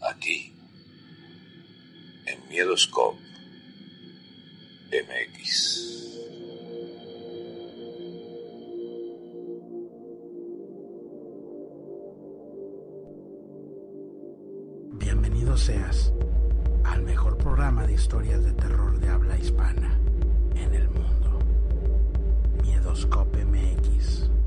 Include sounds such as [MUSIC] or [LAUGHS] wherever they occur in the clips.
Aquí, en Miedoscope MX. Bienvenido seas al mejor programa de historias de terror de habla hispana en el mundo. Miedoscope MX.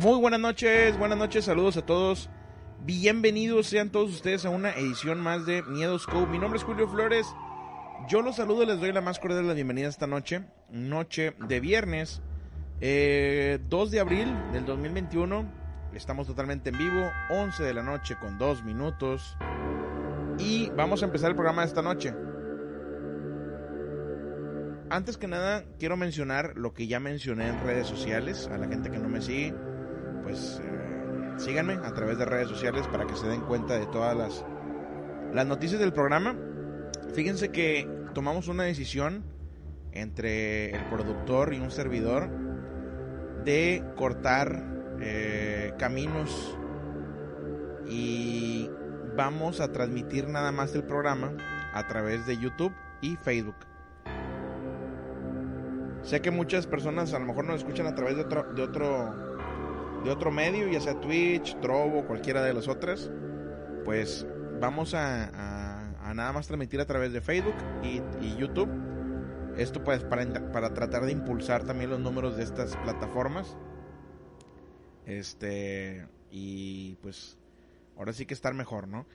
Muy buenas noches, buenas noches, saludos a todos. Bienvenidos sean todos ustedes a una edición más de Miedos Co. Mi nombre es Julio Flores. Yo los saludo, les doy la más cordial de la bienvenida esta noche. Noche de viernes, eh, 2 de abril del 2021. Estamos totalmente en vivo, 11 de la noche con 2 minutos. Y vamos a empezar el programa de esta noche. Antes que nada, quiero mencionar lo que ya mencioné en redes sociales. A la gente que no me sigue, pues eh, síganme a través de redes sociales para que se den cuenta de todas las, las noticias del programa. Fíjense que tomamos una decisión entre el productor y un servidor de cortar eh, caminos y vamos a transmitir nada más el programa a través de YouTube y Facebook. Sé que muchas personas a lo mejor nos escuchan a través de otro, de otro, de otro medio, ya sea Twitch, Trovo, cualquiera de las otras. Pues vamos a, nada más transmitir a través de Facebook y, y YouTube. Esto pues para, para tratar de impulsar también los números de estas plataformas. Este, y pues ahora sí que estar mejor, ¿no?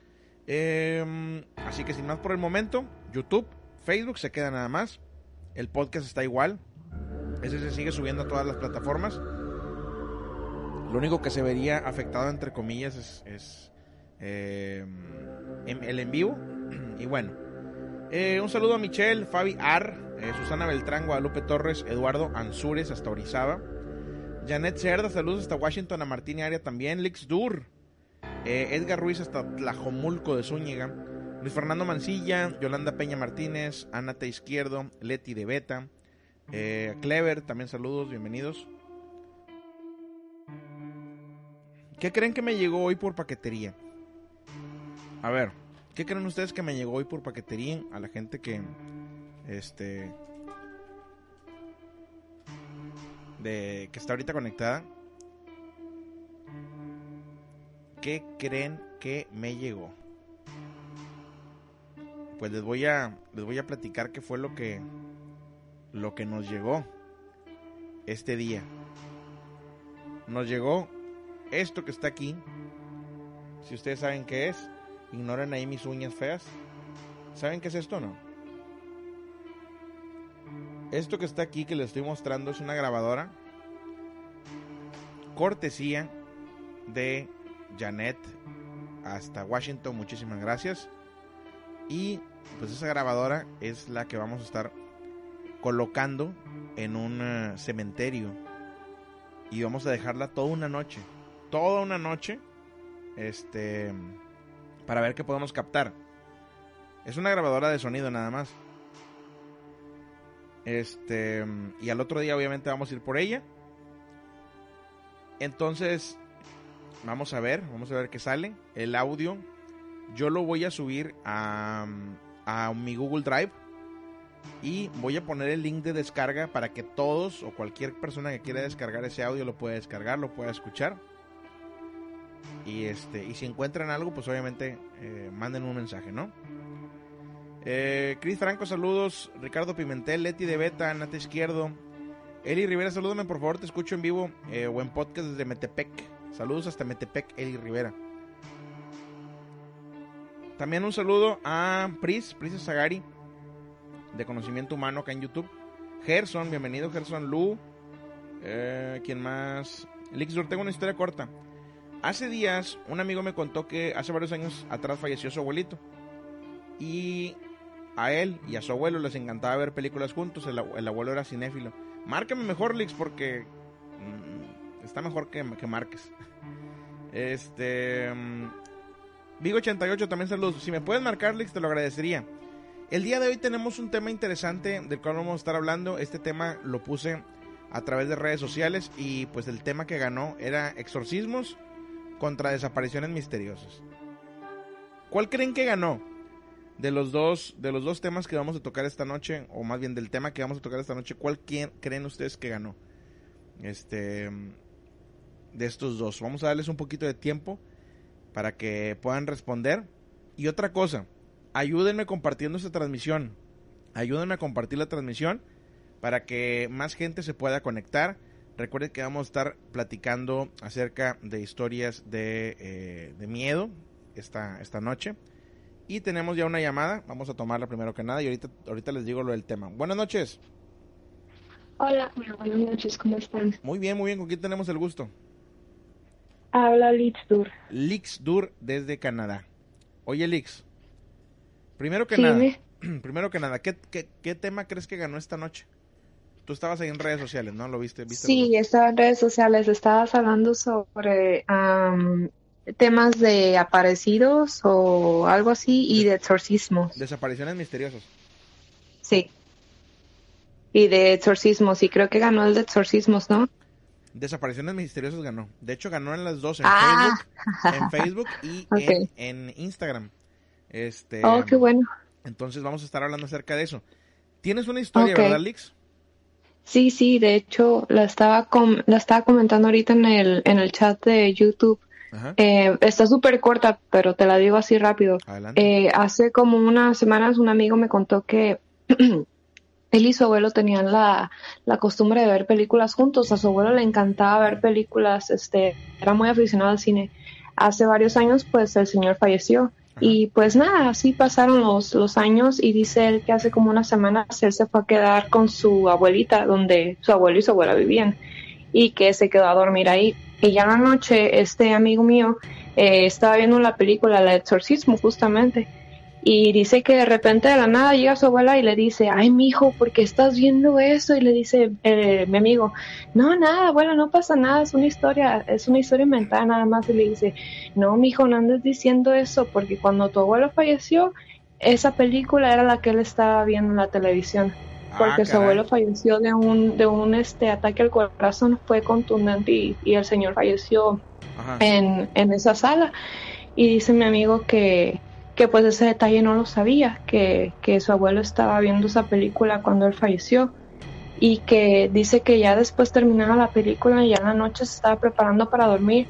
Em, así que sin más por el momento, YouTube, Facebook se queda nada más. El podcast está igual. Ese se sigue subiendo a todas las plataformas. Lo único que se vería afectado, entre comillas, es, es, eh, en- el en vivo. [CLEARS THROAT] Y bueno, eh, un saludo a Michelle, Fabi Ar, eh, Susana Beltrán, Guadalupe Torres, Eduardo Ansures hasta Orizaba. Janet Cerda, saludos hasta Washington, a Martín Aria también. Lix Dur, eh, Edgar Ruiz hasta Tlajomulco de Zúñiga. Luis Fernando Mancilla, Yolanda Peña Martínez, Ana T. Izquierdo, Leti de Beta, Clever, también saludos, bienvenidos. ¿Qué creen que me llegó hoy por paquetería? A ver, ¿qué creen ustedes que me llegó hoy por paquetería a la gente que este de que está ahorita conectada? ¿Qué creen que me llegó? Pues les voy a les voy a platicar qué fue lo que lo que nos llegó este día. Nos llegó esto que está aquí. Si ustedes saben qué es, ignoren ahí mis uñas feas. ¿Saben qué es esto o no? Esto que está aquí que les estoy mostrando es una grabadora cortesía de Janet hasta Washington. Muchísimas gracias. Y pues esa grabadora es la que vamos a estar colocando en un eh, cementerio. Y vamos a dejarla toda una noche. Toda una noche. Este. Para ver qué podemos captar. Es una grabadora de sonido nada más. Este. Y al otro día, obviamente, vamos a ir por ella. Entonces. Vamos a ver. Vamos a ver qué sale. El audio. Yo lo voy a subir a. A mi Google Drive. Y voy a poner el link de descarga para que todos o cualquier persona que quiera descargar ese audio lo pueda descargar, lo pueda escuchar. Y este, y si encuentran algo, pues obviamente eh, manden un mensaje, ¿no? Eh, Cris Franco, saludos. Ricardo Pimentel, Leti de Beta, Nata Izquierdo. Eli Rivera, salúdame por favor, te escucho en vivo eh, o en podcast desde Metepec. Saludos hasta Metepec, Eli Rivera. También un saludo a Pris, Pris Sagari, de conocimiento humano acá en YouTube. Gerson, bienvenido Gerson Lu. Eh, ¿Quién más? Lixur, tengo una historia corta. Hace días un amigo me contó que hace varios años atrás falleció su abuelito. Y a él y a su abuelo les encantaba ver películas juntos. El, el abuelo era cinéfilo. Márcame mejor, Lix, porque mm, está mejor que, que marques. [LAUGHS] Este... mm, Vigo88 también saludos. Si me puedes marcar, Lix, te lo agradecería. El día de hoy tenemos un tema interesante del cual vamos a estar hablando. Este tema lo puse a través de redes sociales y pues el tema que ganó era exorcismos contra desapariciones misteriosas. ¿Cuál creen que ganó? De los dos, de los dos temas que vamos a tocar esta noche, o más bien del tema que vamos a tocar esta noche, ¿cuál quién- creen ustedes que ganó? Este de estos dos. Vamos a darles un poquito de tiempo para que puedan responder. Y otra cosa, ayúdenme compartiendo esta transmisión. Ayúdenme a compartir la transmisión para que más gente se pueda conectar. Recuerden que vamos a estar platicando acerca de historias de, eh, de miedo esta, esta noche. Y tenemos ya una llamada. Vamos a tomarla primero que nada y ahorita, ahorita les digo lo del tema. Buenas noches. Hola, bueno, buenas noches, ¿cómo están? Muy bien, muy bien. ¿Con quién tenemos el gusto? Habla Litz Dur. Lix Dur desde Canadá. Oye, Lix. Primero que Sí, nada, me- [CLEARS THROAT] primero que nada, ¿qué, qué, qué tema crees que ganó esta noche? Tú estabas ahí en redes sociales, ¿no? ¿Lo viste? ¿Viste Sí, estaba en redes sociales, estabas hablando sobre temas de aparecidos o algo así y de exorcismos. Desapariciones misteriosas. Sí. Y de exorcismos, y creo que ganó el de exorcismos, ¿no? Desapariciones misteriosas ganó. De hecho, ganó en las dos, en Ah. Facebook, en [LAUGHS] Facebook y en, en Instagram. Este, Oh, qué bueno. Entonces vamos a estar hablando acerca de eso. Tienes una historia, Ok. ¿verdad, Lix? Sí, sí, de hecho, la estaba com- la estaba comentando ahorita en el, en el chat de YouTube. Eh, está súper corta, pero te la digo así rápido. Eh, hace como unas semanas un amigo me contó que [CLEARS THROAT] él y su abuelo tenían la, la costumbre de ver películas juntos. A su abuelo le encantaba ver películas, este, era muy aficionado al cine. Hace varios años, pues el señor falleció. Y pues nada, así pasaron los, los años y dice él que hace como unas semanas él se fue a quedar con su abuelita, donde su abuelo y su abuela vivían, y que se quedó a dormir ahí. Y ya en la noche, este amigo mío eh, estaba viendo la película El Exorcismo, justamente, y dice que de repente de la nada llega su abuela y le dice, ay, mijo, ¿por qué estás viendo eso? Y le dice eh, mi amigo, no, nada, abuela, no pasa nada, es una historia, es una historia inventada nada más. Y le dice, no, mijo, no andes diciendo eso, porque cuando tu abuelo falleció, esa película era la que él estaba viendo en la televisión. Porque Ah, su caray. abuelo falleció de un, de un este ataque al corazón, fue contundente y, y el señor falleció en, en esa sala. Y dice mi amigo que, que pues ese detalle no lo sabía, que, que su abuelo estaba viendo esa película cuando él falleció y que dice que ya después terminaba la película y ya en la noche se estaba preparando para dormir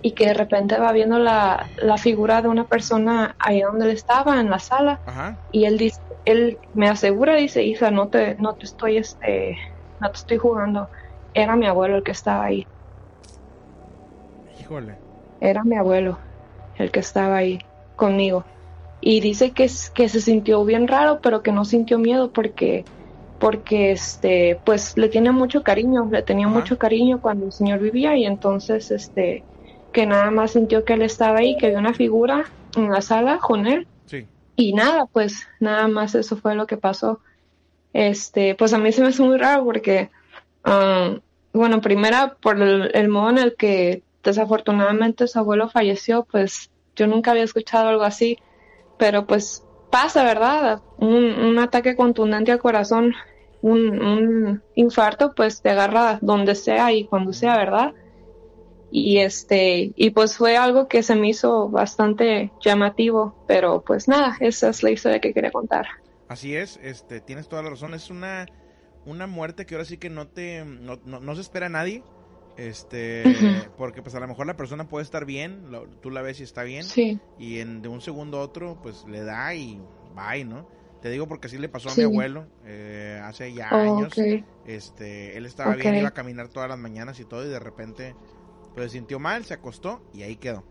y que de repente va viendo la, la figura de una persona ahí donde él estaba, en la sala, Ajá. y él dice, él me asegura, dice, Isa, no te, no te estoy, este, no te estoy jugando, era mi abuelo el que estaba ahí. Híjole. Era mi abuelo el que estaba ahí conmigo. Y dice que, que se sintió bien raro, pero que no sintió miedo porque porque este pues le tiene mucho cariño, le tenía Ajá. mucho cariño cuando el señor vivía y entonces este que nada más sintió que él estaba ahí, que había una figura en la sala con él Sí. y nada, pues nada más eso fue lo que pasó. Este, pues a mí se me hace muy raro porque, um, bueno, primera por el, el modo en el que desafortunadamente su abuelo falleció, pues yo nunca había escuchado algo así, pero pues pasa, ¿verdad? Un, un ataque contundente al corazón, un, un infarto, pues te agarra donde sea y cuando sea, ¿verdad? Y este, y pues fue algo que se me hizo bastante llamativo, pero pues nada, esa es la historia que quería contar. Así es, este, tienes toda la razón. Es una, una muerte que ahora sí que no te, no, no, no se espera a nadie. Este, porque pues a lo mejor la persona puede estar bien, lo- tú la ves y está bien, Sí, y en, de un segundo a otro, pues le da y bye, ¿no? Te digo porque así le pasó a Sí. mi abuelo eh, hace ya Oh, años. Este, él estaba bien, iba a caminar todas las mañanas y todo, y de repente, pues se sintió mal, se acostó y ahí quedó.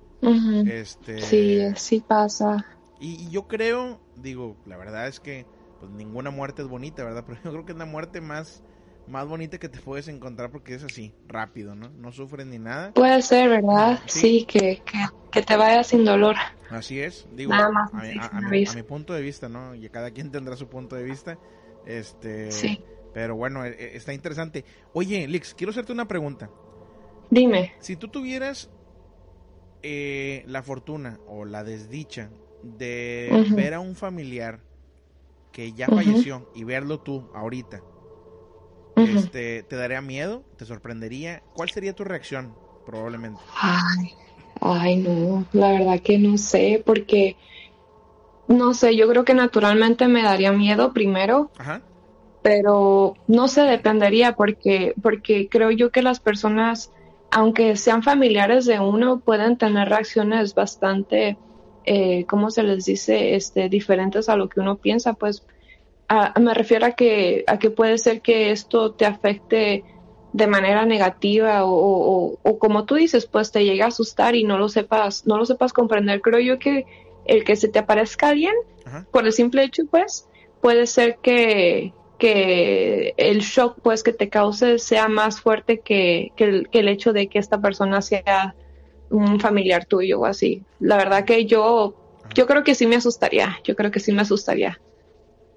Este, Sí, sí pasa. y, y yo creo, digo, la verdad es que pues ninguna muerte es bonita, ¿verdad? [LAUGHS] Pero yo creo que es la muerte más, más bonita que te puedes encontrar porque es así, rápido, ¿no? No sufres ni nada. Puede ser, ¿verdad? Sí. Sí, que, que, que te vaya sin dolor. Así es, digo, Nada más a, mi- así, a- sin a mi, aviso. a mi punto de vista, ¿no? Y cada quien tendrá su punto de vista. Este, Sí. pero bueno, e- e- está interesante. Oye, Lix, quiero hacerte una pregunta. Dime. Si tú tuvieras eh, la fortuna o la desdicha de ver a un familiar que ya falleció y verlo tú ahorita, Este, ¿te daría miedo? ¿Te sorprendería? ¿Cuál sería tu reacción? Probablemente. Ay, ay, no, la verdad que no sé, porque no sé, yo creo que naturalmente me daría miedo primero, Ajá. pero no sé, dependería, porque, porque creo yo que las personas, aunque sean familiares de uno, pueden tener reacciones bastante, eh, ¿cómo se les dice? Este, diferentes a lo que uno piensa, pues a- me refiero a que, a que puede ser que esto te afecte de manera negativa o, o- o como tú dices, pues te llega a asustar y no lo sepas, no lo sepas comprender. Creo yo que el que se te aparezca alguien, Ajá. por el simple hecho, pues, puede ser que, que el shock, pues, que te cause sea más fuerte que, que el, que el hecho de que esta persona sea un familiar tuyo o así. La verdad que yo, yo creo que sí me asustaría, yo creo que sí me asustaría.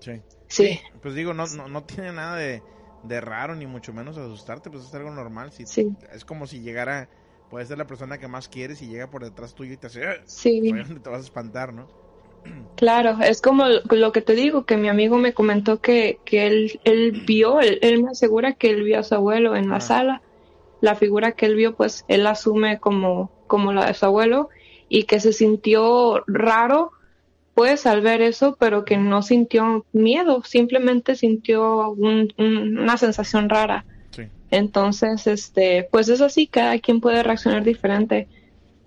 Sí. Sí, Pues digo, no, no, no tiene nada de, de raro, ni mucho menos asustarte, pues es algo normal. Si, sí, Es como si llegara, puede ser la persona que más quieres y llega por detrás tuyo y te hace... "Ah", sí. te vas a espantar, ¿no? Claro, es como lo que te digo, que mi amigo me comentó que, que él, él vio, él, él me asegura que él vio a su abuelo en la Ajá. sala. La figura que él vio, pues él asume como, como la de su abuelo y que se sintió raro, pues al ver eso, pero que no sintió miedo, simplemente sintió un- un- una sensación rara. Sí. Entonces, este, pues es así, cada quien puede reaccionar diferente,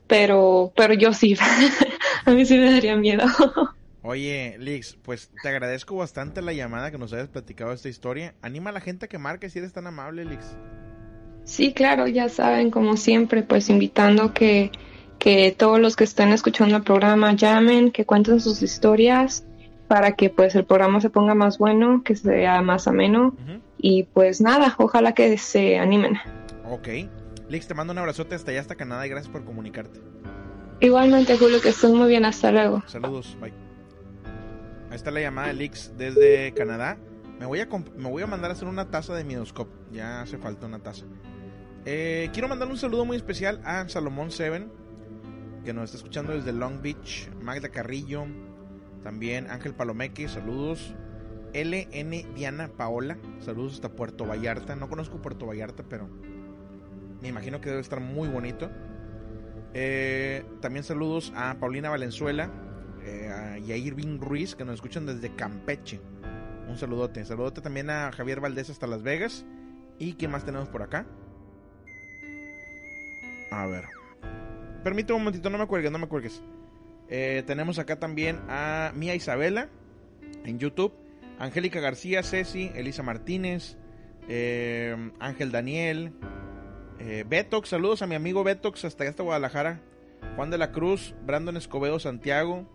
pero, pero yo sí, [LAUGHS] a mí sí me daría miedo. [LAUGHS] Oye, Lix, pues te agradezco bastante la llamada que nos hayas platicado esta historia. Anima a la gente a que marque si eres tan amable, Lix. Sí, claro, ya saben, como siempre, pues invitando que, que todos los que estén escuchando el programa llamen, que cuenten sus historias para que pues el programa se ponga más bueno, que sea más ameno Ujú. y pues nada, ojalá que se animen. Ok. Lix, te mando un abrazote hasta allá, hasta Canadá y gracias por comunicarte. Igualmente, Julio, que estén muy bien, hasta luego. Saludos, bye. Ahí está la llamada de Lix desde Canadá. Me voy a, me voy a mandar a hacer una taza de Midoscope. Ya hace falta una taza. Eh, quiero mandar un saludo muy especial a Salomón Seven, que nos está escuchando desde Long Beach. Magda Carrillo. También Ángel Palomeque, saludos. LN Diana Paola, saludos hasta Puerto Vallarta. No conozco Puerto Vallarta, pero me imagino que debe estar muy bonito. Eh, también saludos a Paulina Valenzuela eh, y a Irving Ruiz que nos escuchan desde Campeche. Un saludote. Saludote también a Javier Valdés hasta Las Vegas. ¿Y qué más tenemos por acá? A ver. Permíteme un momentito, no me cuelgues, no me cuelgues. Eh, tenemos acá también a Mía Isabela en YouTube. Angélica García, Ceci, Elisa Martínez, eh, Ángel Daniel, eh, Betox, saludos a mi amigo Betox hasta allá hasta Guadalajara. Juan de la Cruz, Brandon Escobedo, Santiago,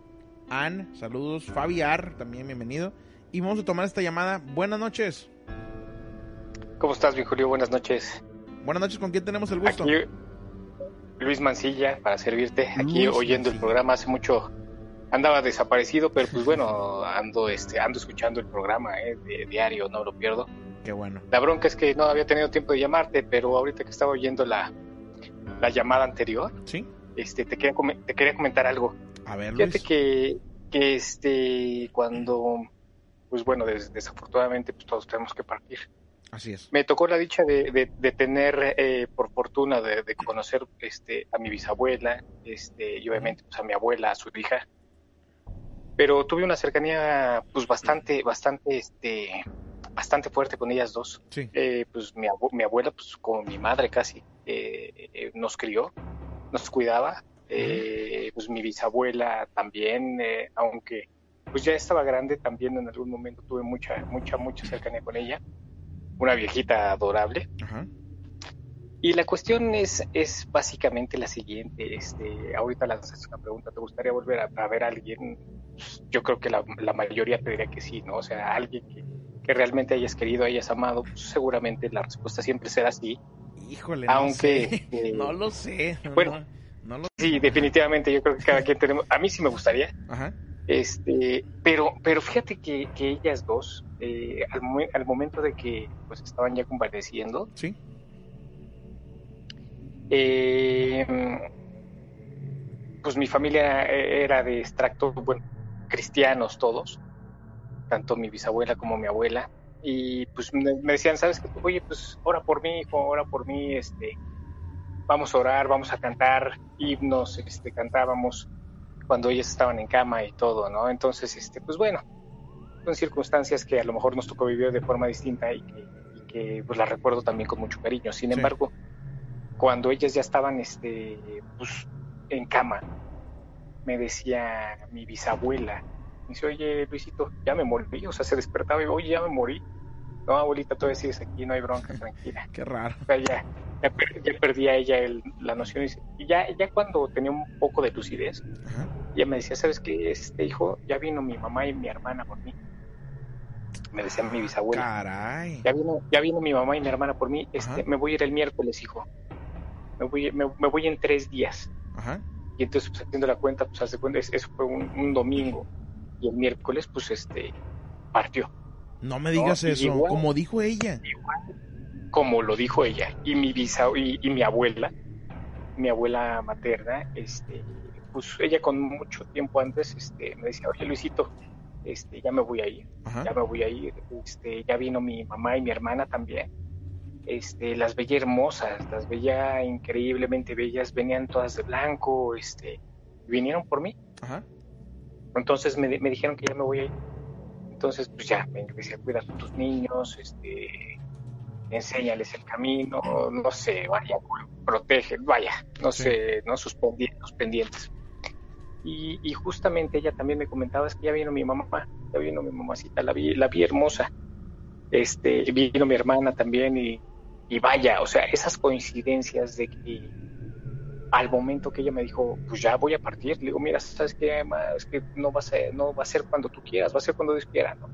Ann, saludos. Fabi Ar, también bienvenido. Y vamos a tomar esta llamada. Buenas noches. ¿Cómo estás, mi Julio? Buenas noches. Buenas noches, ¿con quién tenemos el gusto? Aquí, Luis Mancilla, para servirte. Aquí Luis oyendo el programa hace mucho andaba desaparecido, pero pues bueno, ando este ando escuchando el programa eh, de diario, no lo pierdo. Qué bueno. La bronca es que no había tenido tiempo de llamarte, pero ahorita que estaba oyendo la, la llamada anterior, ¿Sí? este te quería te quería comentar algo. A ver, Fíjate Luis. que, que este cuando pues bueno, des- desafortunadamente pues todos tenemos que partir. Así es. Me tocó la dicha de, de- de tener, eh, por fortuna, de, de conocer este, a mi bisabuela, este, y obviamente pues, a mi abuela, a su hija. Pero tuve una cercanía, pues bastante, bastante, este, bastante fuerte con ellas dos. Sí. Eh, pues mi, abue- mi abuela, pues como mi madre casi, eh, eh, nos crió, nos cuidaba. Eh, pues mi bisabuela también, aunque pues ya estaba grande, también en algún momento tuve mucha, mucha, mucha cercanía con ella. Una viejita adorable. Ajá. Y la cuestión es, es básicamente la siguiente. Este, ahorita lanzaste una pregunta. ¿Te gustaría volver a, a ver a alguien? Yo creo que la, la mayoría te diría que sí, ¿no? O sea, alguien que, que realmente hayas querido, hayas amado, pues, seguramente la respuesta siempre será sí. Híjole, Aunque, no sé. eh, [LAUGHS] no lo sé. bueno. no, no lo Sí, definitivamente, yo creo que cada quien tenemos... A mí sí me gustaría, Ajá. Este, pero, pero fíjate que, que ellas dos, eh, al, al momento de que pues estaban ya convaleciendo, Sí. eh, pues mi familia eh, era de extracto, bueno, cristianos todos, tanto mi bisabuela como mi abuela, y pues me, me decían, ¿sabes qué? Oye, pues ora por mí, hijo, ora por mí, este, vamos a orar, vamos a cantar himnos, este, cantábamos cuando ellas estaban en cama y todo, ¿no? Entonces, este, pues bueno, son circunstancias que a lo mejor nos tocó vivir de forma distinta y que, y que, pues las recuerdo también con mucho cariño. Sin Sí. embargo, cuando ellas ya estaban, este, pues en cama, me decía mi bisabuela, me dice, oye, Luisito, ya me morí, o sea, se despertaba y oye, ya me morí. No, abuelita, todavía sigues aquí, no hay bronca, tranquila. [LAUGHS] Qué raro. O sea, ya, ya, per- ya perdía ella el- la noción. Y ya, ya cuando tenía un poco de lucidez, Ajá. ella me decía, ¿sabes qué? Este hijo, ya vino mi mamá y mi hermana por mí. Me decía mi bisabuela. Caray. Ya vino, ya vino mi mamá y mi hermana por mí. Este, Ajá. me voy a ir el miércoles, hijo. Me voy, me, me voy en tres días. Ajá. Y entonces, pues, haciendo la cuenta, pues, hace cuenta, es- eso fue un, un domingo. Y el miércoles, pues, este, partió. No me digas No, eso. igual. Como dijo ella. como lo dijo ella y mi y, y mi abuela mi abuela materna este pues ella con mucho tiempo antes este me decía oye Luisito este ya me voy a ir Ajá. ya me voy a ir este ya vino mi mamá y mi hermana también este las veía hermosas las veía increíblemente bellas venían todas de blanco este vinieron por mí Ajá. entonces me, me dijeron que ya me voy a ir. Entonces, pues ya, me decía, cuida a tus niños, este, enséñales el camino, no sé, vaya, protege, vaya, no Sí. sé, no sus pendientes. Sus pendientes. Y, y justamente ella también me comentaba, es que ya vino mi mamá, ya vino mi mamacita, la vi, la vi hermosa. Este, vino mi hermana también y, y vaya, o sea, esas coincidencias de que al momento que ella me dijo, pues ya voy a partir, le digo, mira, sabes qué, Emma? es que no va a ser, no va a ser cuando tú quieras, va a ser cuando Dios quiera, ¿no?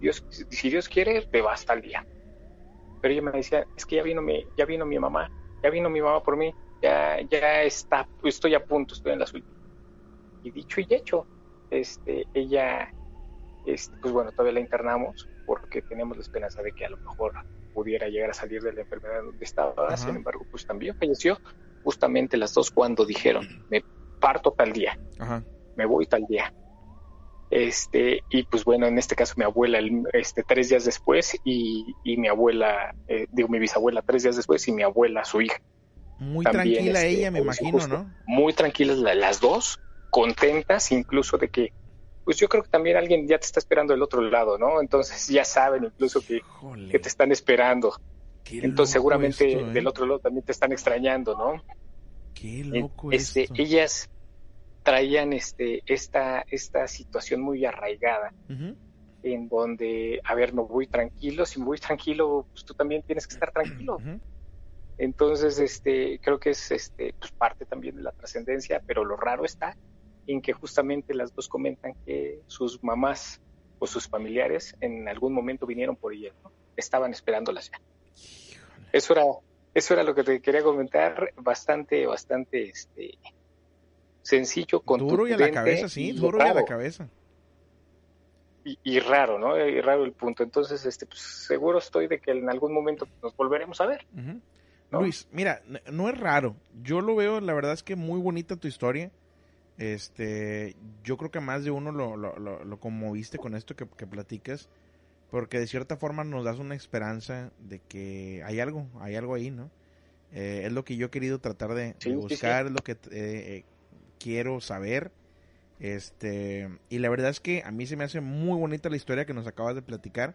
Dios, si Dios quiere, te va hasta el día. Pero ella me decía, es que ya vino mi, ya vino mi mamá, ya vino mi mamá por mí, ya, ya está, estoy a punto, estoy en las últimas. Y dicho y hecho, este, ella, este, pues bueno, todavía la internamos porque tenemos la esperanza de que a lo mejor pudiera llegar a salir de la enfermedad donde estaba. Sin embargo, pues también falleció justamente las dos cuando dijeron, me parto tal día, Ajá. me voy tal día. Este, y pues bueno, en este caso mi abuela el- este, tres días después y, y mi abuela, eh, digo mi bisabuela tres días después y mi abuela, su hija. Muy También, tranquila este, ella, me imagino, justo. ¿no? Muy tranquilas la- las dos, contentas incluso de que, pues yo creo que también alguien ya te está esperando del otro lado, ¿no? Entonces ya saben incluso que, que te están esperando. Entonces seguramente esto, ¿eh? del otro lado también te están extrañando, ¿no? Qué loco este, esto. ellas traían este, esta, esta situación muy arraigada en donde, a ver, me voy tranquilo, si me voy tranquilo, pues tú también tienes que estar tranquilo. Entonces, este, creo que es este, pues parte también de la trascendencia, pero lo raro está en que justamente las dos comentan que sus mamás o sus familiares en algún momento vinieron por ellas, ¿no? estaban esperándolas ya. Eso era, eso era lo que te quería comentar, bastante, bastante, este, sencillo, Duro y a la cabeza, sí, duro y a la cabeza. Y, raro, ¿no? Y raro el punto. Entonces, este, pues, seguro estoy de que en algún momento nos volveremos a ver. Luis, mira, no es raro. Yo lo veo, la verdad es que muy bonita tu historia. Este, yo creo que más de uno lo, lo, lo, conmoviste con esto que, que platicas, porque de cierta forma nos das una esperanza de que hay algo, hay algo ahí, ¿no? Eh, es lo que yo he querido tratar de, buscar, es lo que eh, eh, quiero saber. Este, y la verdad es que a mí se me hace muy bonita la historia que nos acabas de platicar.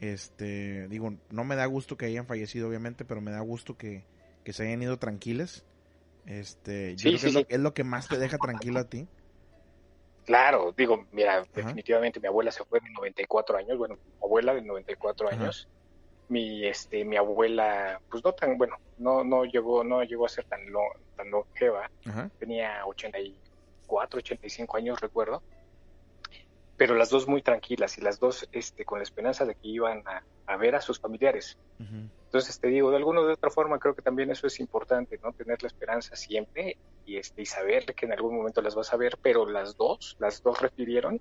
Este, digo, no me da gusto que hayan fallecido, obviamente, pero me da gusto que, que se hayan ido tranquiles. Este, yo creo que es, lo, es, lo, que más te deja tranquilo a ti. Claro, digo, mira, definitivamente mi abuela se fue de 94 años, bueno, mi abuela de 94 Ajá. años. Mi este mi abuela pues no tan bueno, no no llegó no llegó a ser tan lo, tan longeva. Ajá. Tenía 84, 85 años, recuerdo pero las dos muy tranquilas y las dos este, con la esperanza de que iban a, a ver a sus familiares. Uh -huh. Entonces te digo, de alguna u otra forma creo que también eso es importante, ¿no? Tener la esperanza siempre y, este, y saber que en algún momento las vas a ver, pero las dos, las dos refirieron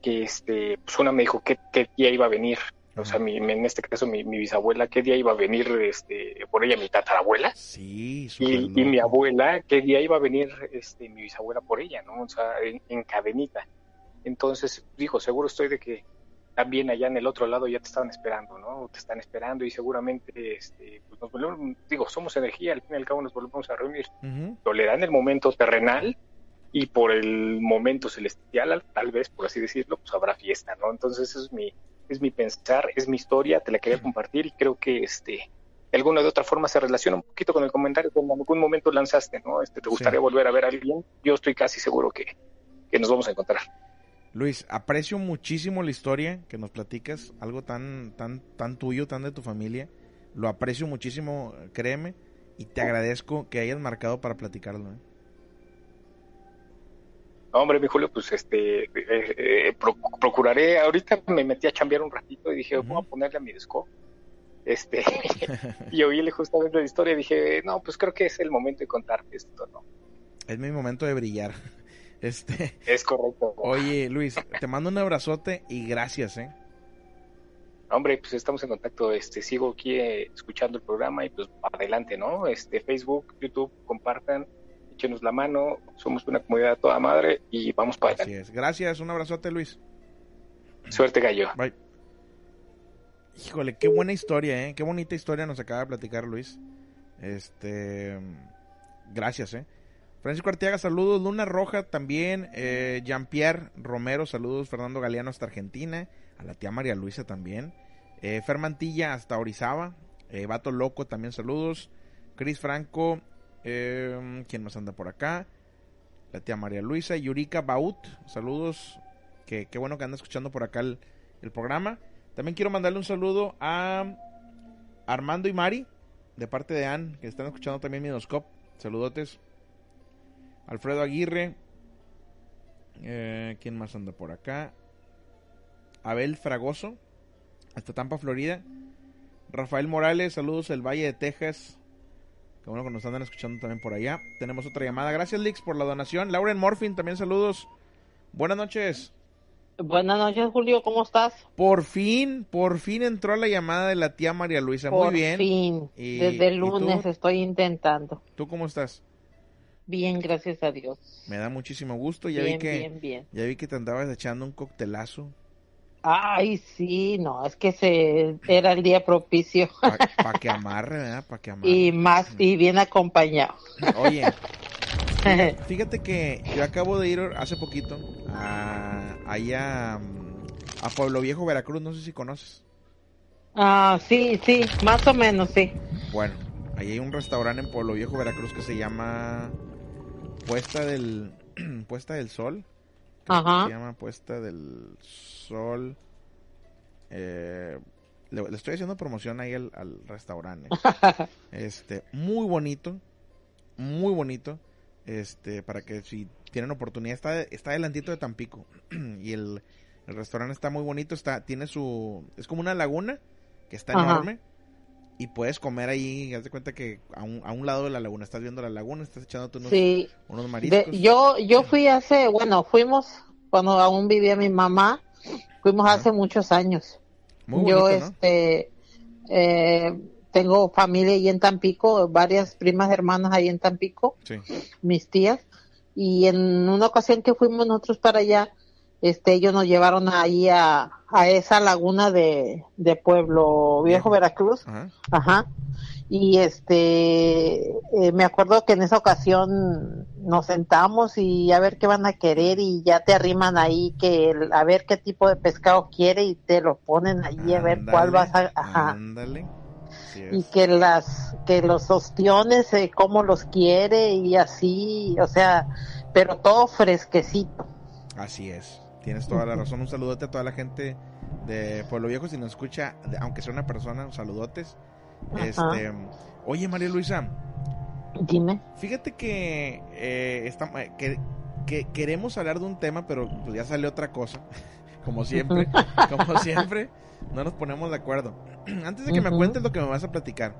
que este, pues una me dijo qué, qué día iba a venir, uh -huh. o sea, mi, en este caso mi, mi, bisabuela, qué día iba a venir este, por ella mi tatarabuela. Sí, y, y, mi abuela, qué día iba a venir este, mi bisabuela por ella, ¿no? O sea, en, en cadenita. Entonces, dijo, seguro estoy de que también allá en el otro lado ya te estaban esperando, ¿no? Te están esperando y seguramente, este, pues nos volvemos, digo, somos energía, al fin y al cabo nos volvemos a reunir. Uh -huh. Tolerarán el momento terrenal y por el momento celestial, tal vez, por así decirlo, pues habrá fiesta, ¿no? Entonces, eso es mi, es mi pensar, es mi historia, te la quería compartir y creo que, este, de alguna de otra forma se relaciona un poquito con el comentario que en algún momento lanzaste, ¿no? Este, ¿Te gustaría sí. volver a ver a alguien? Yo estoy casi seguro que, que nos vamos a encontrar. Luis, aprecio muchísimo la historia que nos platicas, algo tan, tan, tan tuyo, tan de tu familia. Lo aprecio muchísimo, créeme, y te agradezco que hayas marcado para platicarlo. ¿eh? hombre, mi Julio, pues este, eh, eh, pro, procuraré. Ahorita me metí a chambear un ratito y dije, uh -huh. voy a ponerle a mi disco. Este, [LAUGHS] [LAUGHS] y oíle justamente la historia y dije, no, pues creo que es el momento de contarte esto, ¿no? Es mi momento de brillar. Este. [LAUGHS] Es correcto. Oye, Luis, te mando un abrazote y gracias, ¿eh? Hombre, pues estamos en contacto. Este, sigo aquí eh, escuchando el programa y pues adelante, ¿no? Este, Facebook, YouTube, compartan, échenos la mano. Somos una comunidad toda madre y vamos para Así adelante. Es. Gracias, un abrazote, Luis. Suerte, gallo. Bye. Híjole, qué buena historia, ¿eh? Qué bonita historia nos acaba de platicar Luis. Este. Gracias, ¿eh? Francisco Arteaga, saludos. Luna Roja también. Eh, Jean-Pierre Romero, saludos. Fernando Galeano hasta Argentina. A la tía María Luisa también. Eh, Fermantilla hasta Orizaba. Eh, Vato Loco también saludos. Cris Franco. Eh, ¿Quién más anda por acá? La tía María Luisa. Yurika Baut, saludos. Qué, qué bueno que anda escuchando por acá el, el programa. También quiero mandarle un saludo a Armando y Mari, de parte de Ann, que están escuchando también Midoscope. Saludotes. Alfredo Aguirre. Eh, ¿Quién más anda por acá? Abel Fragoso, hasta Tampa, Florida. Rafael Morales, saludos el Valle de Texas. Que bueno que nos andan escuchando también por allá. Tenemos otra llamada. Gracias, Lix, por la donación. Lauren Morfin, también saludos. Buenas noches. Buenas noches, Julio, ¿cómo estás? Por fin, por fin entró la llamada de la tía María Luisa. Muy Por bien. fin, Y- desde el lunes estoy intentando. ¿Tú cómo estás? Bien, gracias a Dios. Me da muchísimo gusto. Ya bien, vi que bien, bien. ya vi que te andabas echando un coctelazo Ay, sí, no, es que se era el día propicio para que amarre, ¿verdad? Para que [LAUGHS] amarre. y más y bien acompañado. Oye, [LAUGHS] fíjate que yo acabo de ir hace poquito a allá a Pueblo Viejo, Veracruz, no sé si conoces. ah, sí, sí, más o menos, sí. Bueno, ahí hay un restaurante en Pueblo Viejo, Veracruz que se llama Puesta del [CLEARS THROAT] Puesta del Sol. Ajá. Se llama Puesta del Sol. Eh, le, le estoy haciendo promoción ahí al, al restaurante. [LAUGHS] Este, muy bonito, muy bonito. Este, para que si tienen oportunidad, está, está adelantito de Tampico. [CLEARS THROAT] y el, el restaurante está muy bonito, está, tiene su, es como una laguna que está Ajá. enorme. Y puedes comer ahí, haz de cuenta que a un, a un lado de la laguna, estás viendo la laguna, estás echándote unos, Sí, unos De- mariscos. yo yo fui hace, bueno, fuimos cuando aún vivía mi mamá, fuimos hace muchos años. Muy yo bonito, ¿no? este eh, tengo familia ahí en Tampico, varias primas hermanas ahí en Tampico, Sí. mis tías, y en una ocasión que fuimos nosotros para allá, este ellos nos llevaron ahí a, a esa laguna de, de Pueblo Viejo. Veracruz, Ajá. ajá, y este eh, me acuerdo que en esa ocasión nos sentamos y a ver qué van a querer y ya te arriman ahí que el- a ver qué tipo de pescado quiere y te lo ponen ahí a ver cuál vas a ajá y que las que los ostiones eh, cómo los quiere y así o sea pero todo fresquecito Así es. Tienes toda la razón. Un saludote a toda la gente de Pueblo Viejo. Si nos escucha, aunque sea una persona, un saludotes. Ajá. Este, oye, María Luisa, dime fíjate que, eh, esta- eh, que, que queremos hablar de un tema, pero pues ya salió otra cosa. [LAUGHS] Como siempre, [LAUGHS] como siempre, no nos ponemos de acuerdo. [CLEARS THROAT] Antes de que me cuentes lo que me vas a platicar,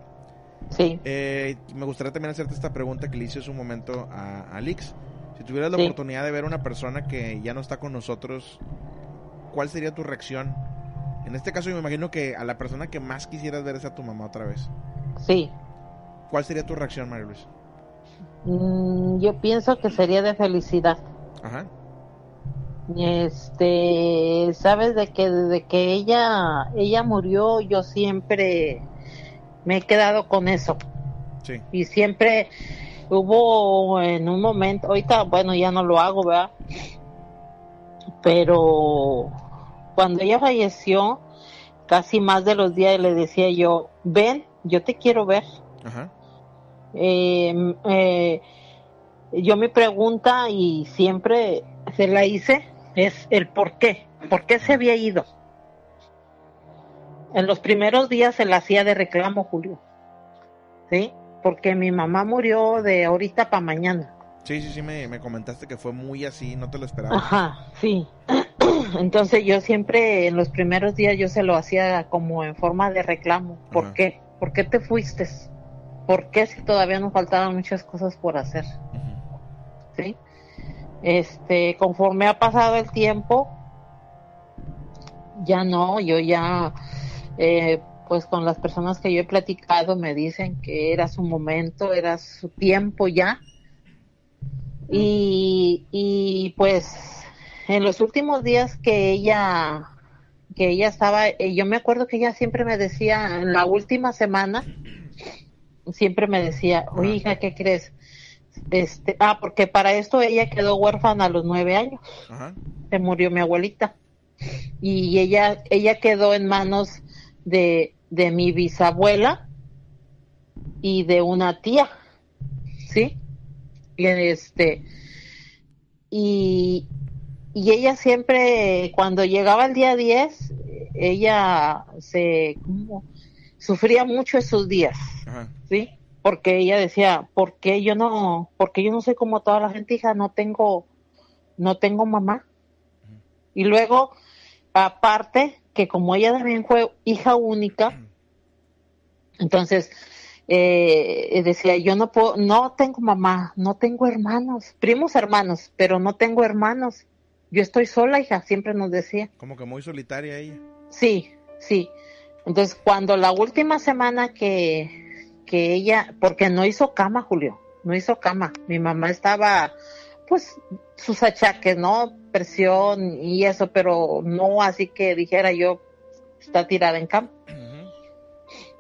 sí eh, me gustaría también hacerte esta pregunta que le hice hace un momento a, a Lix. Si tuvieras la Sí. oportunidad de ver una persona que ya no está con nosotros, ¿cuál sería tu reacción? En este caso, yo me imagino que a la persona que más quisieras ver es a tu mamá otra vez. sí ¿Cuál sería tu reacción, María Luis? Mm, yo pienso que sería de felicidad Ajá. Este, sabes de que desde que ella ella murió, yo siempre me he quedado con eso Sí. y siempre hubo en un momento, ahorita bueno ya no lo hago, ¿verdad? Pero cuando ella falleció, casi más de los días le decía yo, ven, yo te quiero ver. Ajá. Eh, eh, yo mi pregunta y siempre se la hice es el por qué, por qué se había ido. En los primeros días se la hacía de reclamo, Julio. ¿Sí? Porque mi mamá murió de ahorita para mañana. Sí, sí, sí, me, me comentaste que fue muy así, no te lo esperaba. Ajá, sí. [CLEARS THROAT] Entonces yo siempre en los primeros días yo se lo hacía como en forma de reclamo. ¿Por Ajá. qué? ¿Por qué te fuiste? ¿Por qué si todavía nos faltaban muchas cosas por hacer? ¿sí? Este, conforme ha pasado el tiempo, ya no, yo ya, eh, pues con las personas que yo he platicado me dicen que era su momento, era su tiempo ya. Y, y pues en los últimos días que ella, que ella estaba, eh, yo me acuerdo que ella siempre me decía, en la última semana, siempre me decía, oye, hija, ¿qué crees? Este, ah, porque para esto ella quedó huérfana a los nueve años, Ajá. se murió mi abuelita y ella, ella quedó en manos de, de mi bisabuela y de una tía, ¿sí? Y este, y, y ella siempre, cuando llegaba el día 10, ella se, sufría mucho esos días, Ajá. ¿sí? Porque ella decía, ¿por qué yo no, porque yo no soy como toda la gente, hija, no tengo, no tengo mamá. Y luego, aparte, que como ella también fue hija única, entonces eh, decía, yo no puedo, no tengo mamá, no tengo hermanos, primos hermanos, pero no tengo hermanos. Yo estoy sola, hija, siempre nos decía. Como que muy solitaria ella. Sí, sí. Entonces, cuando la última semana que, que ella, porque no hizo cama, Julio, no hizo cama. Mi mamá estaba, pues, sus achaques, ¿no? Presión y eso, pero no así que dijera yo, está tirada en cama.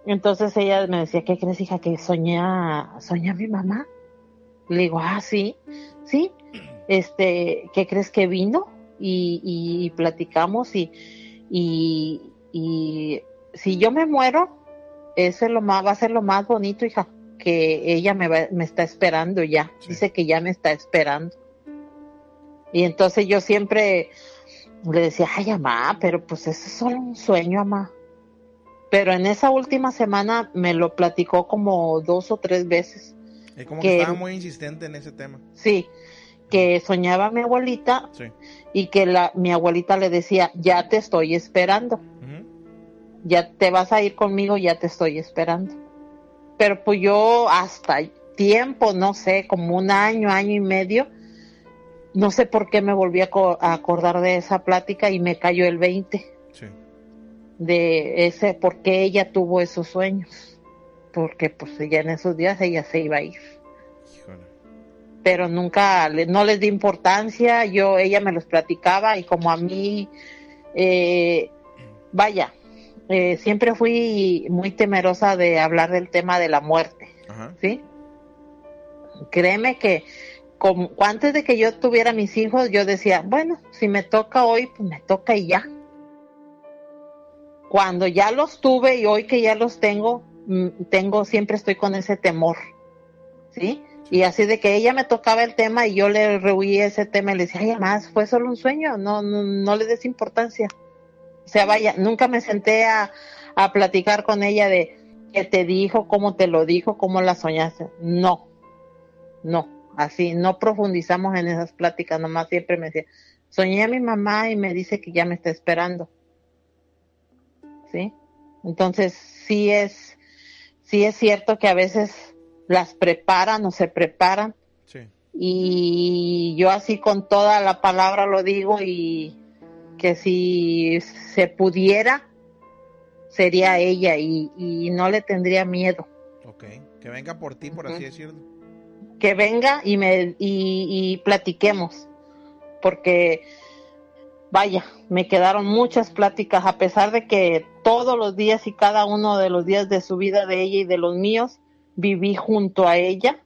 Entonces ella me decía, ¿qué crees, hija? Que soñé a, soñé a mi mamá. Le digo, ah, sí, sí. Este, ¿qué crees que vino? Y, y platicamos y, y, y si yo me muero, ese lo más, va a ser lo más bonito, hija, que ella me, va- me está esperando ya. Sí. Dice que ya me está esperando. Y entonces yo siempre le decía, ay, mamá, pero pues eso es solo un sueño, mamá. Pero en esa última semana me lo platicó como dos o tres veces. Es como Que- que estaba muy insistente en ese tema. Sí, que soñaba mi abuelita Sí. y que la, mi abuelita le decía, ya te estoy esperando. Ya te vas a ir conmigo, ya te estoy esperando. Pero pues yo hasta tiempo, no sé, como un año, año y medio, no sé por qué me volví a, co- a acordar de esa plática y me cayó el 20 Sí. de ese, por qué ella tuvo esos sueños. Porque pues ella en esos días ella se iba a ir. Híjole. Pero nunca, le- no les di importancia, yo, ella me los platicaba y como a mí, eh, vaya, eh, siempre fui muy temerosa de hablar del tema de la muerte, Ajá. ¿sí? Créeme que como, antes de que yo tuviera mis hijos, yo decía, bueno, si me toca hoy, pues me toca y ya. Cuando ya los tuve y hoy que ya los tengo, mm, tengo, siempre estoy con ese temor, ¿sí? Y así de que ella me tocaba el tema y yo le rehuí ese tema y le decía, ay, además, fue solo un sueño, no, no, no le des importancia. O sea, vaya, nunca me senté a, a platicar con ella de qué te dijo, cómo te lo dijo, cómo la soñaste. No, no, así, no profundizamos en esas pláticas, nomás siempre me decía, soñé a mi mamá y me dice que ya me está esperando. ¿Sí? Entonces, sí es, sí es cierto que a veces las preparan o se preparan Sí. y yo así con toda la palabra lo digo y que si se pudiera sería ella y, y no le tendría miedo Ok. Que venga por ti, por así decirlo. Que venga y me y, y platiquemos porque vaya me quedaron muchas pláticas a pesar de que todos los días y cada uno de los días de su vida de ella y de los míos viví junto a ella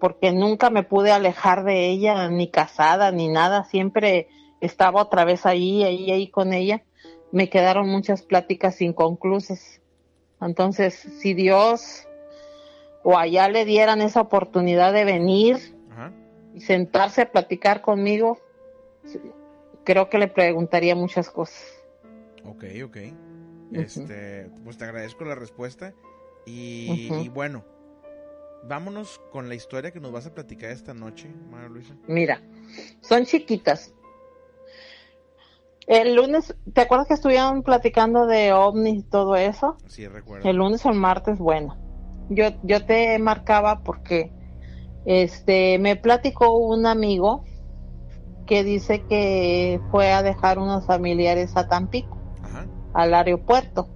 porque nunca me pude alejar de ella, ni casada, ni nada, siempre estaba otra vez ahí, ahí, ahí con ella. Me quedaron muchas pláticas inconclusas. Entonces, si Dios o allá le dieran esa oportunidad de venir Ajá. y sentarse a platicar conmigo, creo que le preguntaría muchas cosas. Ok, ok. Este, pues te agradezco la respuesta. Y, y bueno, vámonos con la historia que nos vas a platicar esta noche, María Luisa. Mira, son chiquitas. El lunes, ¿te acuerdas que estuvieron platicando de ovnis y todo eso? Sí, recuerdo. El lunes o el martes, bueno. Yo, yo te marcaba porque este me platicó un amigo que dice que fue a dejar unos familiares a Tampico, Ajá. al aeropuerto.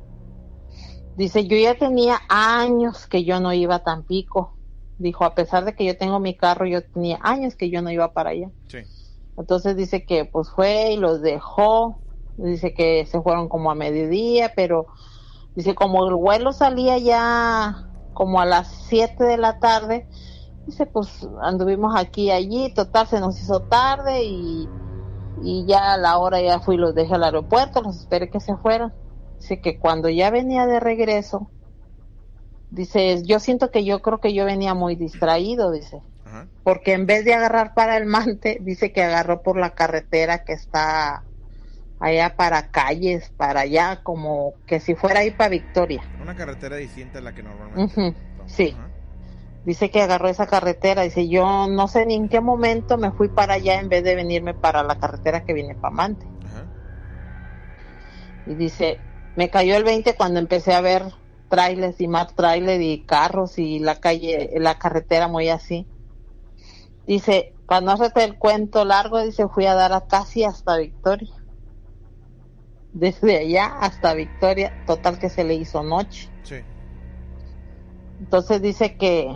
Dice, yo ya tenía años que yo no iba a Tampico. Dijo, a pesar de que yo tengo mi carro, yo tenía años que yo no iba para allá. Sí. Entonces dice que pues fue y los dejó. Dice que se fueron como a mediodía, pero dice como el vuelo salía ya como a las 7 de la tarde. Dice pues anduvimos aquí y allí, total se nos hizo tarde y, y ya a la hora ya fui los dejé al aeropuerto, los esperé que se fueran. Dice que cuando ya venía de regreso, dice, yo siento que yo creo que yo venía muy distraído, dice Ajá. porque en vez de agarrar para el Mante, dice que agarró por la carretera que está allá para calles, para allá, como que si fuera ahí para Victoria. Una carretera distinta a la que normalmente. Sí. Dice que agarró esa carretera, dice yo no sé ni en qué momento me fui para allá en vez de venirme para la carretera que viene para Mante. Y dice, me cayó el 20 cuando empecé a ver trailers y más trailers y carros y la calle, la carretera muy así. Dice, para no hacerte el cuento largo, dice, fui a dar a casi hasta Victoria. Desde allá hasta Victoria, total que se le hizo noche. Sí. Entonces dice que,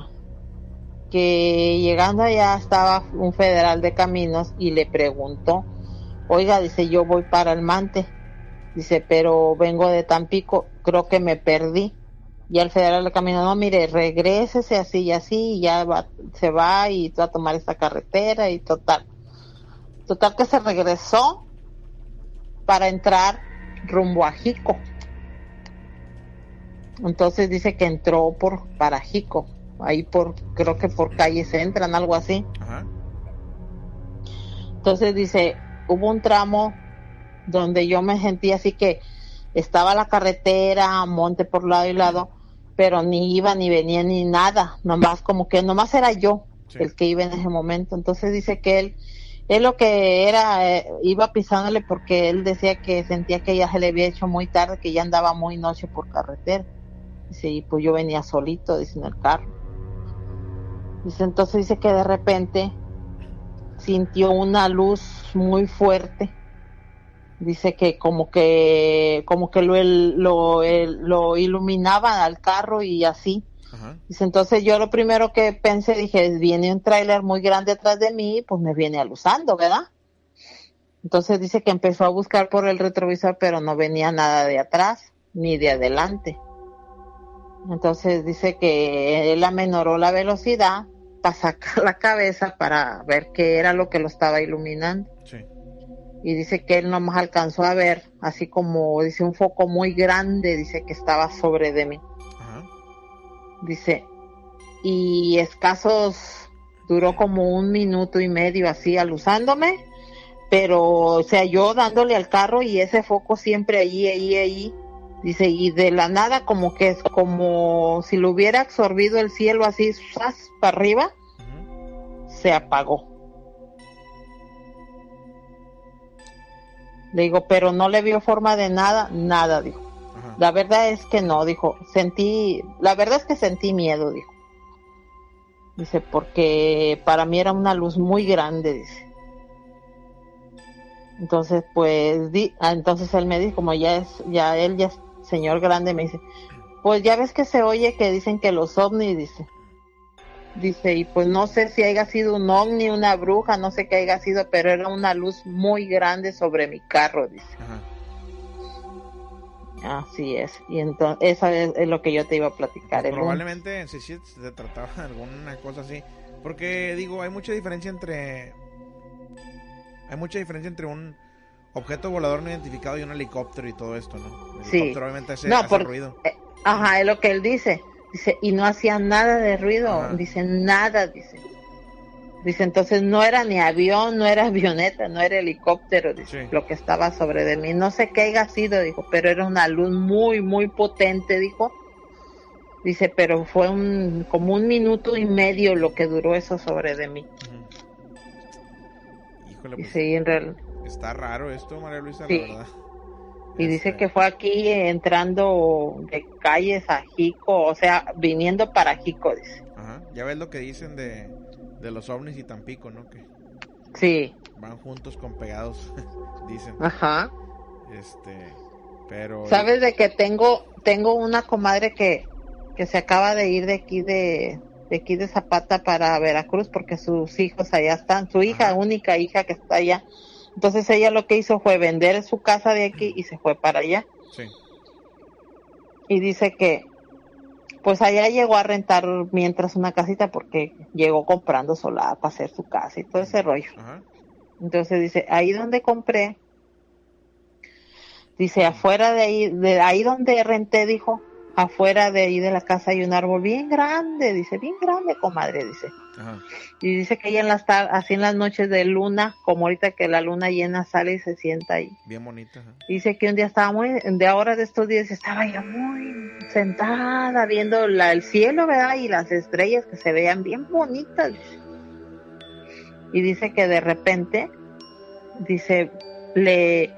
que llegando allá estaba un federal de caminos y le preguntó, oiga, dice, yo voy para el Mante. Dice, pero vengo de Tampico, creo que me perdí. Y el federal de caminos, no, mire, regrésese así y así, y ya va, se va y va a tomar esta carretera y total. Total que se regresó para entrar rumbo a Jico. Entonces dice que entró por para Jico, ahí por, creo que por calles entran, algo así. Ajá. Entonces dice, hubo un tramo donde yo me sentí así que estaba la carretera, monte por lado y lado, pero ni iba ni venía ni nada, nomás como que nomás era yo Sí. el que iba en ese momento. Entonces dice que él, él lo que era, eh, iba pisándole porque él decía que sentía que ya se le había hecho muy tarde, que ya andaba muy noche por carretera. Dice, y pues yo venía solito, dice, en el carro. Dice, entonces dice que de repente sintió una luz muy fuerte. Dice que como que, como que lo, lo, lo iluminaba al carro y así. Ajá. Dice, entonces yo lo primero que pensé, dije, viene un tráiler muy grande atrás de mí, pues me viene alusando, ¿verdad? Entonces dice que empezó a buscar por el retrovisor, pero no venía nada de atrás ni de adelante. Entonces dice que él amenoró la velocidad para sacar la cabeza para ver qué era lo que lo estaba iluminando. Sí. Y dice que él nomás alcanzó a ver, así como dice un foco muy grande, dice que estaba sobre de mí. Dice, y escasos, duró como un minuto y medio así alusándome, pero, o sea, yo dándole al carro y ese foco siempre ahí, ahí, ahí. Dice, y de la nada como que es como si lo hubiera absorbido el cielo así, ¡zas! para arriba, se apagó. Le digo, pero no le vio forma de nada, nada, dijo. La verdad es que no, dijo. Sentí, la verdad es que sentí miedo, dijo. Dice, porque para mí era una luz muy grande, dice. Entonces, pues, di, ah, entonces él me dijo, como ya es, ya él ya es señor grande, me dice, pues ya ves que se oye que dicen que los ovnis, dice. Dice, y pues no sé si haya sido un ovni, una bruja, no sé qué haya sido, pero era una luz muy grande sobre mi carro, dice. Ajá. Así es. Y entonces, eso es, es lo que yo te iba a platicar. lunes. Probablemente sí, sí se trataba de alguna cosa así. Porque digo, hay mucha diferencia entre. Hay mucha diferencia entre un objeto volador no identificado y un helicóptero y todo esto, ¿no? El Sí. helicóptero obviamente hace, No, hace por- ruido. Eh, Ajá, es lo que él dice. Dice, y no hacía nada de ruido. Ajá. Dice, nada, dice. Dice, entonces no era ni avión, no era avioneta, no era helicóptero, dice, Sí. lo que estaba sobre de mí. No sé qué haya sido, dijo, pero era una luz muy, muy potente, dijo. Dice, pero fue un, como un minuto y medio lo que duró eso sobre de mí. Híjole, pues y en real, está raro esto, María Luisa, Sí. la verdad. Y dice Este, que fue aquí eh, entrando de calles a Jico, o sea, viniendo para Jico, dice. Ajá. Ya ves lo que dicen de, de los ovnis y Tampico, ¿no? Que Sí, van juntos con pegados, [LAUGHS] dicen. ajá. Este, pero... Sabes de que tengo tengo una comadre que, que se acaba de ir de aquí de, de aquí de Zapata para Veracruz porque sus hijos allá están, su hija, Ajá. única hija que está allá. Entonces ella lo que hizo fue vender su casa de aquí y se fue para allá. Sí. Y dice que pues allá llegó a rentar mientras una casita porque llegó comprando solar para hacer su casa y todo ese rollo. Ajá. Entonces dice, ahí donde compré, dice, afuera de ahí, de ahí donde renté, dijo, afuera de ahí de la casa hay un árbol bien grande, dice, bien grande, comadre, dice. Ajá. Y dice que ella en las así en las noches de luna, como ahorita que la luna llena sale y se sienta ahí. Bien bonita. ajá. Dice que un día estaba muy, de ahora de estos días estaba ella muy sentada viendo la, el cielo, ¿verdad? Y las estrellas que se veían bien bonitas. Y dice que de repente, dice, le,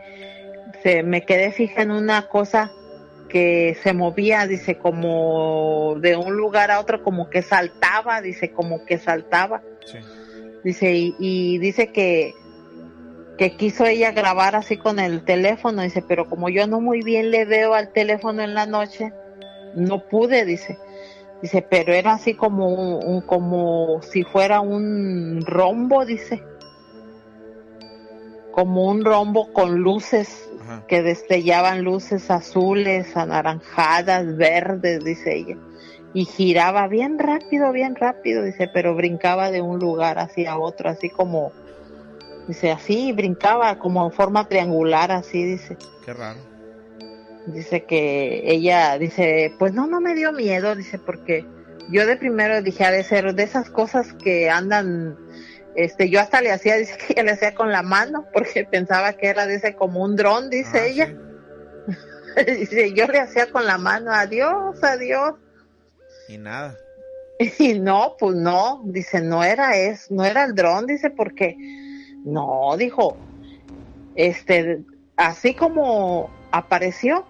se, me quedé fija en una cosa que se movía, dice, como de un lugar a otro, como que saltaba, dice, como que saltaba. Sí. Dice, y, y dice que, que quiso ella grabar así con el teléfono, dice, pero como yo no muy bien le veo al teléfono en la noche, no pude, dice. Dice, pero era así como un, un- como si fuera un rombo, dice. Como un rombo con luces Ajá. que destellaban luces azules, anaranjadas, verdes, dice ella. Y giraba bien rápido, bien rápido, dice, pero brincaba de un lugar hacia otro, así como, dice, así, brincaba como en forma triangular, así, dice. Qué raro. Dice que ella, dice, pues no, no me dio miedo, dice, porque yo de primero dije, ha de ser de esas cosas que andan, este, yo hasta le hacía, [LAUGHS] dice que le hacía con la mano, porque pensaba que era, dice, como un dron, dice Ah, ella. sí. [LAUGHS] dice, yo le hacía con la mano, adiós, adiós. Y nada. [LAUGHS] Y no, pues no, dice, no era es, no era el dron, dice, porque no, dijo, este, así como apareció,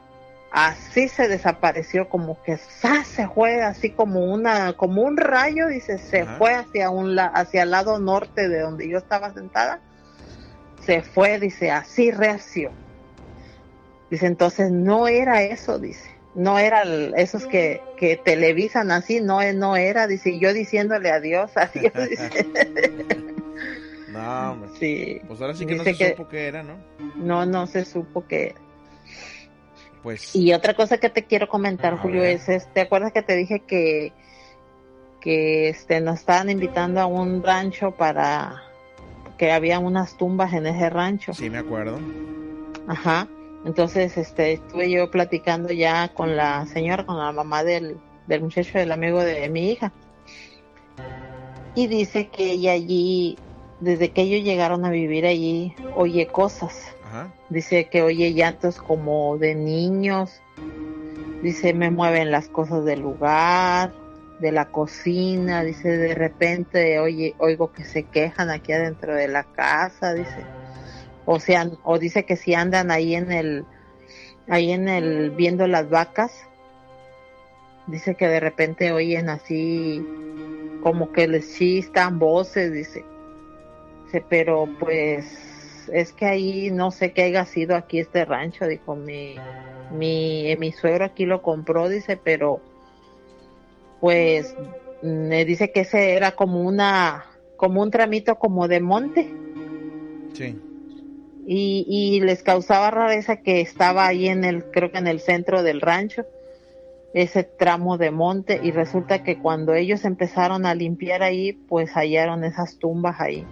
así se desapareció, como que se fue, así como una, como un rayo, dice, se Ajá. fue hacia un la- hacia el lado norte de donde yo estaba sentada, se fue, dice, así reació. Dice, entonces no era eso, dice. No era el- esos que, que televisan así, no, no era, dice, yo diciéndole adiós, [LAUGHS] [LAUGHS] dice. No, hombre. Sí. Pues ahora sí que no se que- supo qué era, ¿no? No, no se supo que. Pues. Y otra cosa que te quiero comentar, A Julio, ver. es, es, ¿te acuerdas que te dije que que este nos estaban invitando a un rancho para que había unas tumbas en ese rancho? Sí, me acuerdo. Ajá. Entonces, este, estuve yo platicando ya con la señora, con la mamá del, del muchacho, del amigo de mi hija. Y dice que ella allí, desde que ellos llegaron a vivir allí, oye cosas. Dice que oye llantos como de niños. Dice, me mueven las cosas del lugar, de la cocina. Dice, de repente oye, oigo que se quejan aquí adentro de la casa. Dice, o sea, o dice que si andan ahí en el, ahí en el, viendo las vacas. Dice que de repente oyen así, como que les chistan voces, dice. Dice, pero pues es que ahí no sé qué haya sido aquí este rancho, dijo mi, mi, mi suegro aquí lo compró, dice, pero pues me dice que ese era como una, como un tramito como de monte Sí. y, y les causaba rareza que estaba ahí en el, creo que en el centro del rancho, ese tramo de monte y resulta que cuando ellos empezaron a limpiar ahí, pues hallaron esas tumbas ahí.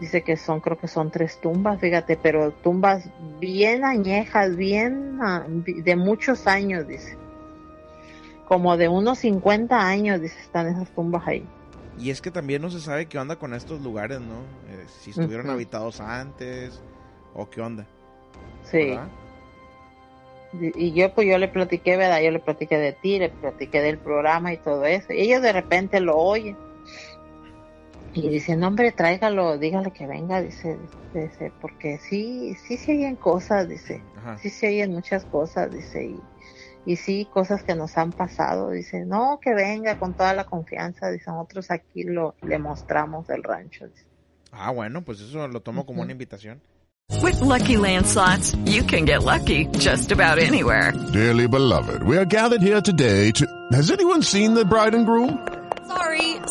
Dice que son, creo que son tres tumbas, fíjate, pero tumbas bien añejas, bien ah, de muchos años, dice. Como de unos 50 años, dice, están esas tumbas ahí. Y es que también no se sabe qué onda con estos lugares, ¿no? Eh, si estuvieron habitados antes o qué onda. Sí. y yo pues yo le platiqué, ¿verdad? Yo le platiqué de ti, le platiqué del programa y todo eso. Y ellos de repente lo oyen. Y dicen, no, hombre, tráigalo, dígale que venga, dice, dice, porque sí, sí se oyen cosas, dice, Ajá. sí se oyen muchas cosas, dice, y, y sí, cosas que nos han pasado, dice, no, que venga con toda la confianza, dice, nosotros aquí lo, le mostramos el rancho, dice. Ah, bueno, pues eso lo tomo como una invitación. With Lucky Land slots, you can get lucky just about anywhere. Dearly beloved, we are gathered here today to. Has anyone seen the bride and groom? Sorry,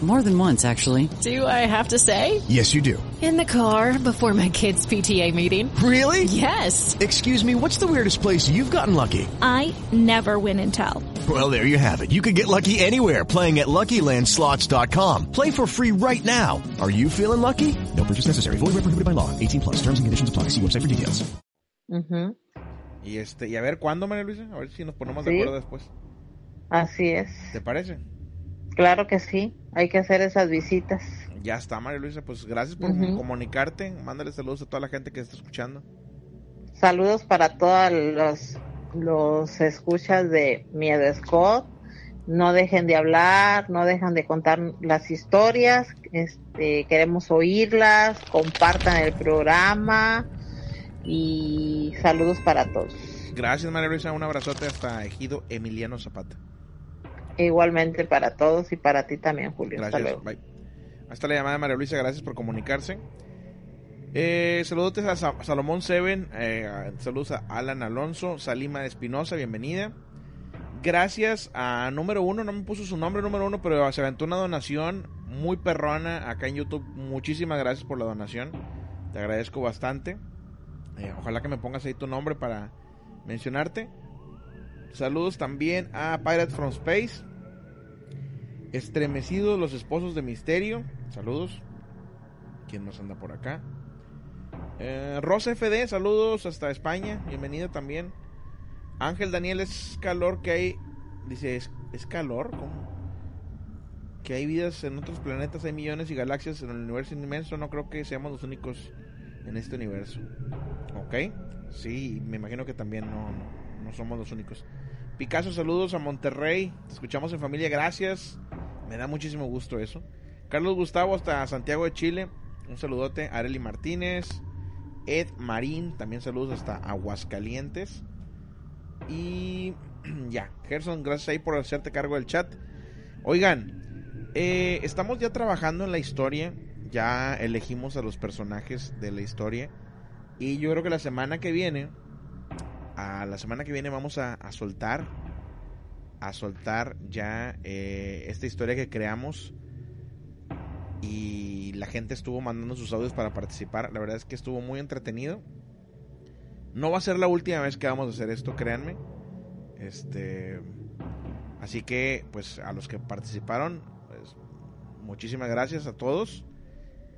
More than once, actually. Do I have to say? Yes, you do. In the car before my kids' PTA meeting. Really? Yes. Excuse me, what's the weirdest place you've gotten lucky? I never win and tell. Well, there you have it. You can get lucky anywhere playing at LuckyLandSlots.com. Play for free right now. Are you feeling lucky? No purchase necessary. Void where prohibited by law. 18 plus. Terms and conditions apply. See website for details. Ujú. Y este, y a ver cuándo, María Luisa, a ver si nos ponemos Sí. de acuerdo después. Así es. ¿Te parece? Claro que sí. Hay que hacer esas visitas. Ya está, María Luisa, pues gracias por comunicarte. Mándale saludos a toda la gente que está escuchando. Saludos para todos los, los escuchas de Miedo Scott. No dejen de hablar, no dejen de contar las historias. Este, queremos oírlas. Compartan el programa. Y saludos para todos. Gracias, María Luisa, un abrazote hasta Ejido Emiliano Zapata. Igualmente para todos y para ti también, Julio. Hasta luego. bye. Hasta la llamada de María Luisa, gracias por comunicarse. Eh, saludos a Sa- Salomón Seven, eh, saludos a Alan Alonso, Salima Espinosa, bienvenida. Gracias a número uno, no me puso su nombre número uno, pero se aventó una donación muy perrona acá en YouTube. Muchísimas gracias por la donación, te agradezco bastante. Eh, ojalá que me pongas ahí tu nombre para mencionarte. Saludos también a Pirates from Space. Estremecidos los esposos de Misterio. Saludos. ¿Quién nos anda por acá? Eh, Rosa FD, saludos hasta España. Bienvenida también. Ángel Daniel, es calor que hay. Dice, ¿es, es calor? ¿Cómo? Que hay vidas en otros planetas, hay millones y galaxias en el universo inmenso. No creo que seamos los únicos en este universo. ¿Ok? Sí, me imagino que también no, no, no somos los únicos. Picasso, saludos a Monterrey. Te escuchamos en familia, gracias. Me da muchísimo gusto eso. Carlos Gustavo hasta Santiago de Chile. Un saludote. Areli Martínez. Ed Marín. También saludos hasta Aguascalientes. Y [CLEARS THROAT] ya. Gerson, gracias ahí por hacerte cargo del chat. Oigan, eh, estamos ya trabajando en la historia. Ya elegimos a los personajes de la historia. Y yo creo que la semana que viene, a la semana que viene vamos a, a soltar, a soltar ya eh, esta historia que creamos. Y la gente estuvo mandando sus audios para participar. La verdad es que estuvo muy entretenido. No va a ser la última vez que vamos a hacer esto, créanme. Este, así que, pues a los que participaron, pues, muchísimas gracias a todos.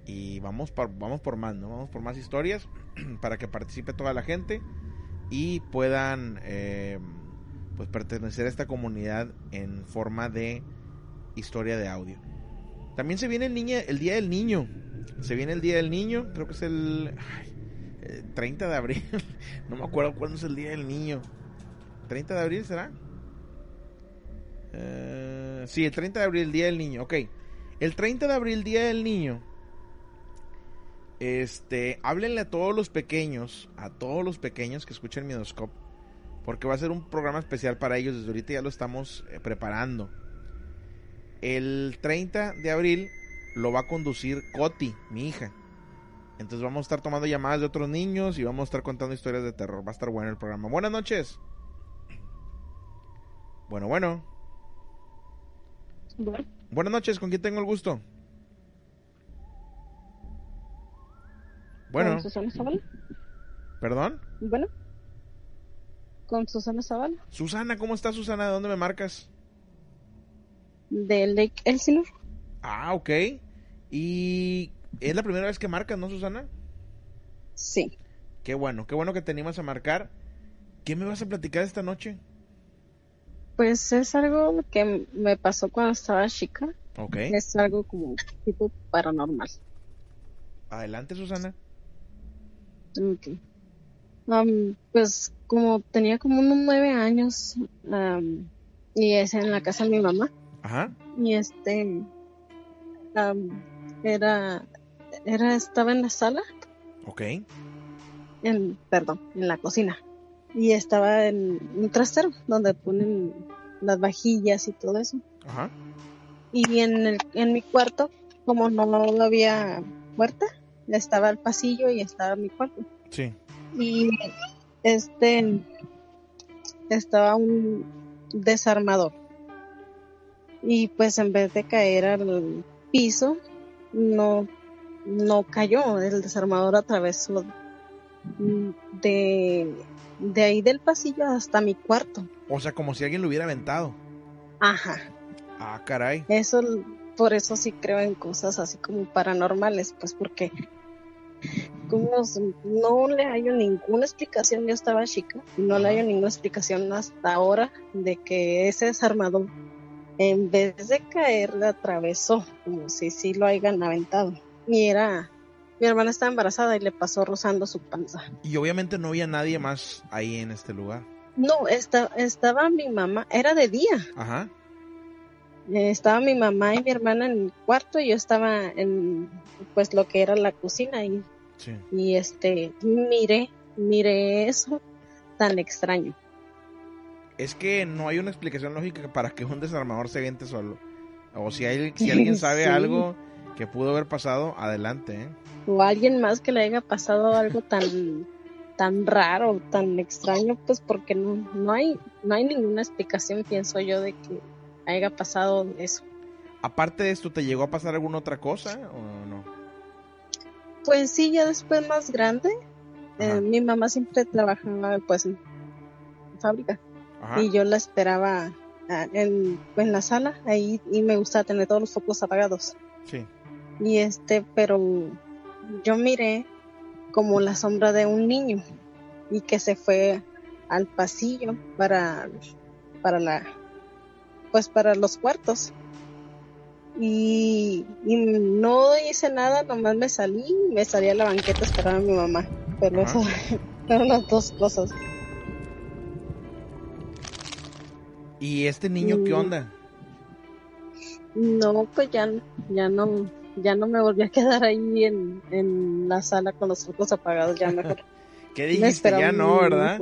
Y vamos por, vamos por más, ¿no? Vamos por más historias [CLEARS THROAT] para que participe toda la gente y puedan eh, pues pertenecer a esta comunidad en forma de historia de audio. También se viene el, niña, el Día del Niño. Se viene el Día del Niño, creo que es el, ay, eh, 30 de abril. [LAUGHS] no me acuerdo cuándo es el Día del Niño. ¿30 de abril será? Eh, sí, el 30 de abril, Día del Niño. Ok. El 30 de abril, Día del Niño. Este, háblenle a todos los pequeños, a todos los pequeños que escuchen Midoscope, porque va a ser un programa especial para ellos. Desde ahorita ya lo estamos eh, preparando. El 30 de abril lo va a conducir Coti, mi hija. Entonces vamos a estar tomando llamadas de otros niños y vamos a estar contando historias de terror. Va a estar bueno el programa. Buenas noches. Bueno, bueno. Buenas noches, ¿con quién tengo el gusto? Bueno, ¿Con Susana Zavala? perdón. Bueno. ¿Con Susana Zavala? Susana, ¿cómo estás, Susana? ¿De dónde me marcas? De Lake Elsinore. Ah, ok. Y es la primera vez que marcas, ¿no, Susana? Sí. Qué bueno, qué bueno que te animas a marcar. ¿Qué me vas a platicar esta noche? Pues es algo que me pasó cuando estaba chica. Ok. Es algo como tipo paranormal. Adelante, Susana. Ok. Pues como tenía como unos nueve años y es en la casa de mi mamá Ajá. y este era era estaba en la sala Ok. en perdón en la cocina y estaba en un trastero donde ponen las vajillas y todo eso Ajá. y en el en mi cuarto como no había puerta estaba el pasillo y estaba mi cuarto Sí. Y este estaba un desarmador y pues en vez de caer al piso no no cayó el desarmador atravesó de de ahí del pasillo hasta mi cuarto O sea, como si alguien lo hubiera aventado. ajá Ah, caray. eso por eso sí creo en cosas así como paranormales pues porque como no le hallo ninguna explicación yo estaba chica y no le hallo ninguna explicación hasta ahora de que ese desarmador en vez de caer le atravesó como si sí lo hayan aventado y era mi hermana estaba embarazada y le pasó rozando su panza Y obviamente no había nadie más ahí en este lugar. no esta, estaba mi mamá era de día Ajá. Eh, estaba mi mamá y mi hermana en el cuarto y yo estaba en pues lo que era la cocina y, Sí. y este miré miré eso tan extraño Es que no hay una explicación lógica para que un desarmador se aviente solo. O si, hay, si alguien [LAUGHS] sabe Sí. algo que pudo haber pasado, adelante. ¿eh? o alguien más que le haya pasado algo tan tan raro tan extraño pues porque no no hay no hay ninguna explicación pienso yo de que haya pasado eso Aparte de esto, ¿te llegó a pasar alguna otra cosa o no? Pues sí, ya después más grande, eh, mi mamá siempre trabajaba pues en fábrica Ajá. y yo la esperaba ah, en, en la sala ahí y me gustaba tener todos los focos apagados Sí. y este pero yo miré como la sombra de un niño y que se fue al pasillo para para la pues para los cuartos y, y no hice nada nomás me salí me salí a la banqueta a esperar a mi mamá pero eso [LAUGHS] fueron las dos cosas ¿Y este niño qué Mm. onda? no pues ya ya no ya no me volví a quedar ahí en, en la sala con los focos apagados ya mejor [LAUGHS] ¿Qué dijiste? Ya no, ¿verdad?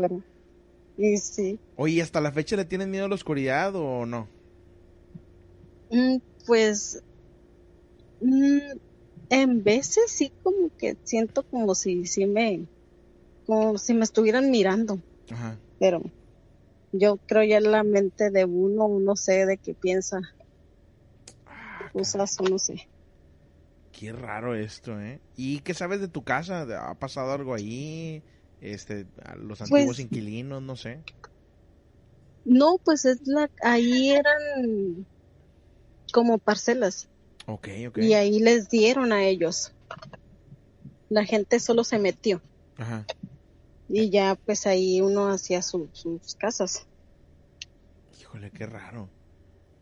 y sí Oye, ¿hasta la fecha le tienes miedo a la oscuridad o no? Mm, Pues mm, en veces sí como que siento como si si me como si me estuvieran mirando, Ajá. pero yo creo ya la mente de uno, uno sé de qué piensa cosas o no sé. Qué raro esto, ¿eh? ¿Y qué sabes de tu casa? ¿Ha pasado algo ahí? Este, a los antiguos Pues- inquilinos, no sé. No, pues es la ahí eran como parcelas Ok, ok. y ahí les dieron a ellos. La gente solo se metió Ajá. y ya pues ahí uno hacía su- sus casas. Híjole, qué raro.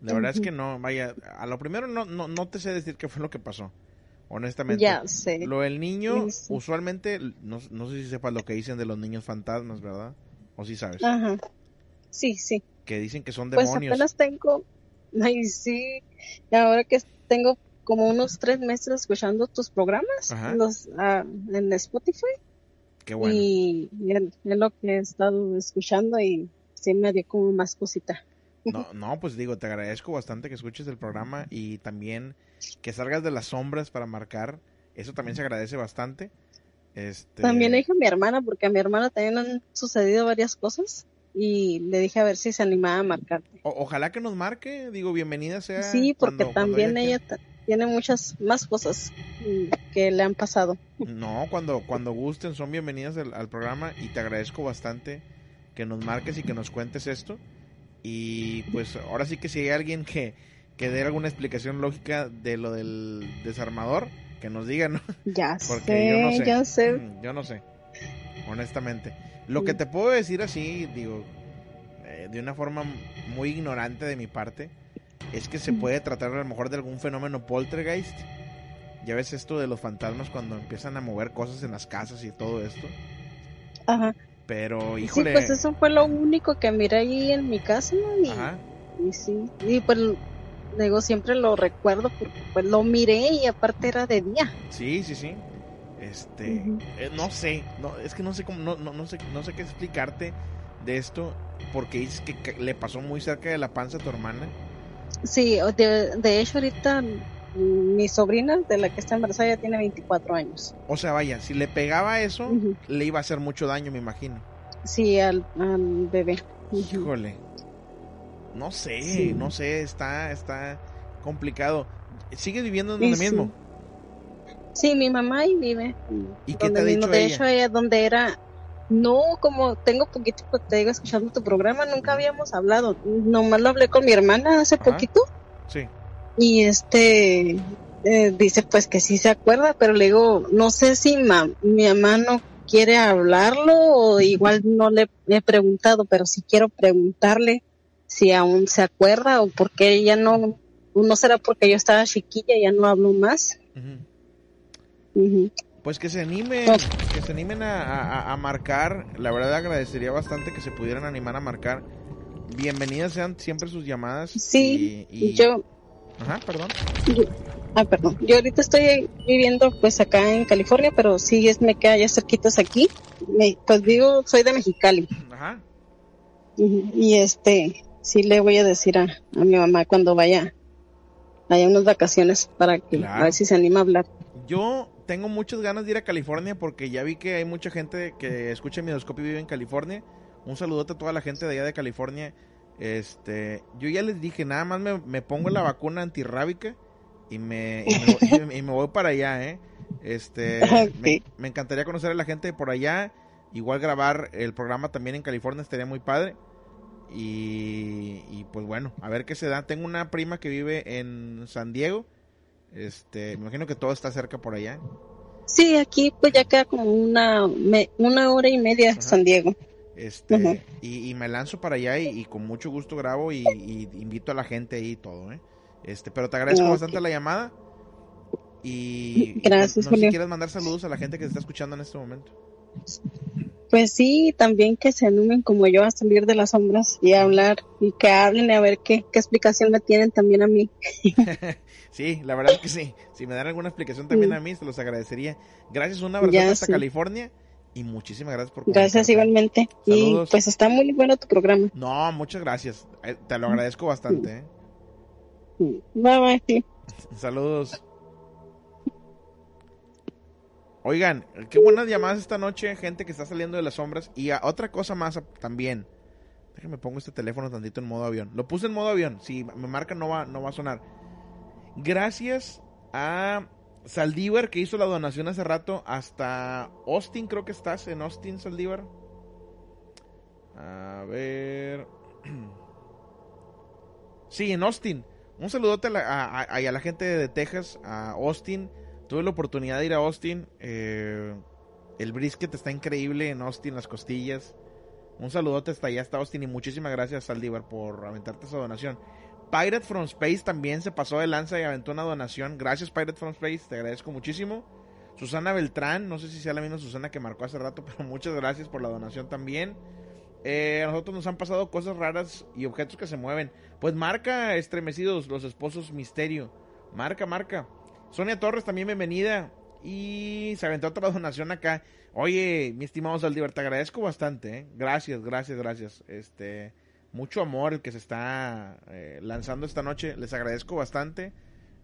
La verdad es que no, vaya, a lo primero no, no, no te sé decir qué fue lo que pasó, honestamente. Ya sé. Lo del niño, Sí, sí. usualmente, no, no sé si sepas lo que dicen de los niños fantasmas, ¿verdad? O si sabes. Ajá. Sí, sí. Que dicen que son Pues demonios. apenas tengo, [LAUGHS] ay sí, ahora que tengo como unos tres meses escuchando tus programas Ajá. los, ah, en Spotify Qué bueno. y, es lo que he estado escuchando y sí me dio como más cosita. No, no, pues digo, te agradezco bastante que escuches el programa y también que salgas de las sombras para marcar. Eso también se agradece bastante. Este, También dije a mi hermana, porque a mi hermana también han sucedido varias cosas y le dije a ver si se animaba a marcarte. o- ojalá que nos marque, digo, bienvenida sea. Sí, porque cuando- también ella tiene muchas más cosas que le han pasado. No, cuando, cuando gusten son bienvenidas al, al programa y te agradezco bastante que nos marques y que nos cuentes esto. Y pues ahora sí que si hay alguien que, que dé alguna explicación lógica de lo del desarmador, que nos diga, ¿no? Ya [LAUGHS] Porque sé, yo no sé. Mm, Yo no sé, honestamente. Lo que te puedo decir así, digo, eh, de una forma muy ignorante de mi parte, es que se puede tratar a lo mejor de algún fenómeno poltergeist. Ya ves esto de los fantasmas cuando empiezan a mover cosas en las casas y todo esto. Ajá. Pero, híjole. Sí, pues eso fue lo único que miré ahí en mi casa y, Ajá. y sí, y pues digo, siempre lo recuerdo porque pues lo miré y aparte era de día. Sí, sí, sí. Este, eh, no sé, no, es que no sé cómo, no, no, no sé, no sé qué explicarte de esto, porque dices que le pasó muy cerca de la panza a tu hermana. Sí, de, de hecho ahorita mi sobrina, de la que está embarazada, ya tiene 24 años. O sea, vaya, si le pegaba eso, le iba a hacer mucho daño, me imagino. Sí, al, al bebé. Híjole. No sé, no sé, está, está complicado. ¿Sigue viviendo en sí. mismo? Sí, mi mamá ahí vive. ¿Y qué donde te ha mismo. dicho De ella? hecho, ella donde era... No, como tengo poquito, pues, te digo, escuchando tu programa, nunca habíamos hablado. Nomás lo hablé con mi hermana hace poquito. Sí. Y este eh, dice pues que sí se acuerda, pero le digo, no sé si ma- mi mamá no quiere hablarlo o igual no le he preguntado, pero sí quiero preguntarle si aún se acuerda o por qué ella no, no será porque yo estaba chiquilla y ya no hablo más. Pues que se animen, que se animen a, a- a marcar. La verdad agradecería bastante que se pudieran animar a marcar. Bienvenidas sean siempre sus llamadas. Sí, y, y- yo, Ajá, perdón. yo- ah, perdón, yo ahorita estoy viviendo pues acá en California, pero sí es, me queda ya cerquitas aquí. Me- pues digo, soy de Mexicali. Ajá. Y este, sí le voy a decir a, a mi mamá cuando vaya, haya unas vacaciones para que Claro. a ver si se anima a hablar. Yo tengo muchas ganas de ir a California porque ya vi que hay mucha gente que escucha Midoscopio y vive en California. Un saludote a toda la gente de allá de California. Este, yo ya les dije, nada más me, me pongo la vacuna antirrábica y me, y me, voy- y me voy para allá, ¿eh? Este, [LAUGHS] me, me encantaría conocer a la gente de por allá. Igual grabar el programa también en California estaría muy padre. Y, y pues bueno, a ver qué se da. Tengo una prima que vive en San Diego. Este, me imagino que todo está cerca por allá. Sí, aquí pues ya queda como una, me- una hora y media San Diego. Este, y, y me lanzo para allá y, y con mucho gusto grabo y, y invito a la gente ahí y todo, ¿eh? Este, pero te agradezco bastante la llamada. Y y Gracias, no, no sé si quieres mandar saludos a la gente que se está escuchando en este momento. Pues sí, también que se animen como yo a salir de las sombras y a hablar y que hablen a ver qué, qué explicación me tienen también a mí. [LAUGHS] Sí, la verdad es que sí. Si me dan alguna explicación también a mí, se los agradecería. Gracias, un abrazo Ya, hasta sí. California y muchísimas gracias por Gracias igualmente. Saludos. Y pues está muy bueno tu programa. No, muchas gracias. Eh, Te lo agradezco bastante, ¿eh? Bye bye. sí. [LAUGHS] Saludos. Oigan, qué buenas llamadas esta noche, gente que está saliendo de las sombras. Y a- otra cosa más también. Déjenme pongo este teléfono tantito en modo avión. Lo puse en modo avión. Si me marca no va, no va a sonar. Gracias a Saldívar que hizo la donación hace rato hasta Austin, creo que estás en Austin, Saldívar. A ver. [CLEARS THROAT] Sí, en Austin. Un saludote a la, a, a- la gente de Texas, a Austin. Tuve la oportunidad de ir a Austin. eh, el brisket está increíble en Austin, las costillas. Un saludote hasta allá, hasta Austin. Y muchísimas gracias, Saldívar, por aventarte esa donación. Pirate from Space también se pasó de lanza y aventó una donación. Gracias, Pirate from Space, te agradezco muchísimo. Susana Beltrán, no sé si sea la misma Susana que marcó hace rato, [LAUGHS] pero muchas gracias por la donación también. Eh, a nosotros nos han pasado cosas raras y objetos que se mueven. Pues marca, estremecidos, los esposos misterio. Marca, marca. Sonia Torres, también bienvenida. Y se aventó otra [LAUGHS] donación acá. Oye, mi estimado Saldívar, te agradezco bastante. ¿eh? Gracias, gracias, gracias. Este, mucho amor el que se está eh, lanzando esta noche. Les agradezco bastante.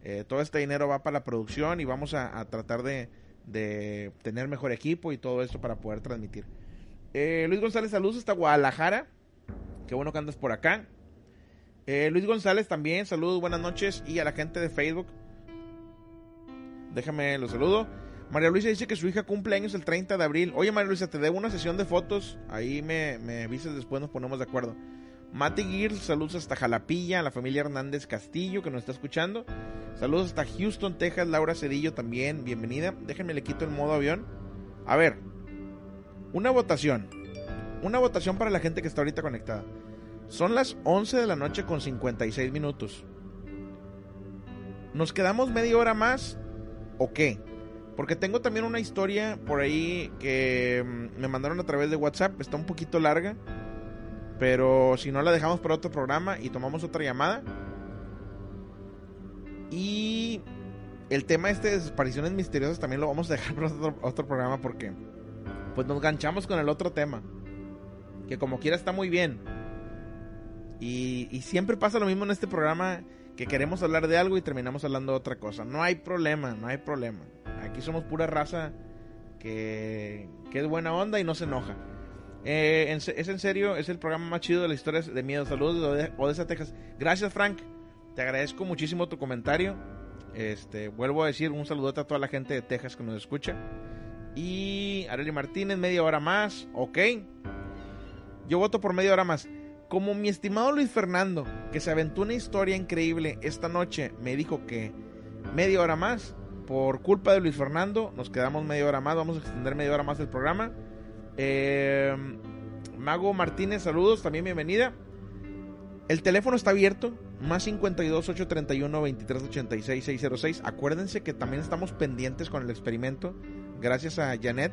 Eh, todo este dinero va para la producción y vamos a, tratar de, de tener mejor equipo y todo esto para poder transmitir. Eh, Luis González, saludos hasta Guadalajara. Qué bueno que andas por acá. Eh, Luis González también, saludos, buenas noches. Y a la gente de Facebook. Déjame los saludo. María Luisa dice que su hija cumple años el 30 de abril. Oye, María Luisa, te debo una sesión de fotos. Ahí me, me avisas después, nos ponemos de acuerdo. Mati Gears, saludos hasta Jalapilla, a la familia Hernández Castillo que nos está escuchando. Saludos hasta Houston, Texas, Laura Cedillo también, bienvenida. Déjenme le quito el modo avión. A ver, una votación. Una votación para la gente que está ahorita conectada. Son las 11 de la noche con 56 minutos. ¿Nos quedamos media hora más o qué? Porque tengo también una historia por ahí que mm, me mandaron a través de WhatsApp. Está un poquito larga. Pero si no la dejamos para otro programa y tomamos otra llamada. Y el tema este de desapariciones misteriosas también lo vamos a dejar [LAUGHS] para otro, otro programa porque pues nos ganchamos con el otro tema. Que como quiera está muy bien. Y, y siempre pasa lo mismo en este programa que queremos hablar de algo y terminamos hablando de otra cosa. No hay problema, no hay problema. Aquí somos pura raza que, que es buena onda y no se enoja. Eh, es en serio, es el programa más chido de la historia de miedo. Saludos de Ode- Odessa, Texas. Gracias, Frank. Te agradezco muchísimo tu comentario. Este, vuelvo a decir un saludote a toda la gente de Texas que nos escucha. Y Arely Martínez, media hora más. Ok. Yo voto por media hora más. Como mi estimado Luis Fernando, que se aventó una historia increíble esta noche, me dijo que media hora más. Por culpa de Luis Fernando, nos quedamos media hora más. Vamos a extender media hora más el programa. Eh, Mago Martínez, saludos, también bienvenida. El teléfono está abierto, más 52 831 23 86 606. Acuérdense que también estamos pendientes con el experimento, gracias a Janet.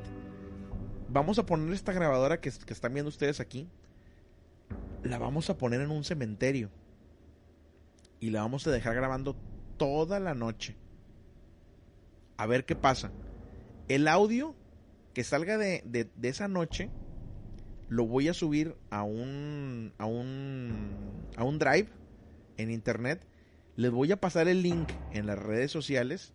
Vamos a poner esta grabadora que, que están viendo ustedes aquí. La vamos a poner en un cementerio. Y la vamos a dejar grabando toda la noche. A ver qué pasa. El audio que salga de, de- de esa noche lo voy a subir a un a un a un drive en internet. Les voy a pasar el link en las redes sociales.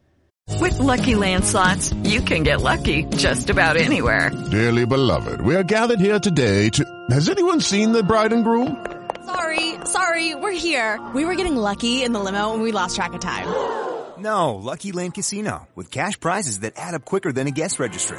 With Lucky Land slots, you can get lucky just about anywhere. Dearly beloved, we are gathered here today to. Has anyone seen the bride and groom? Sorry, sorry, we're here. We were getting lucky in the limo and we lost track of time. No, Lucky Land Casino, with cash prizes that add up quicker than a guest registry.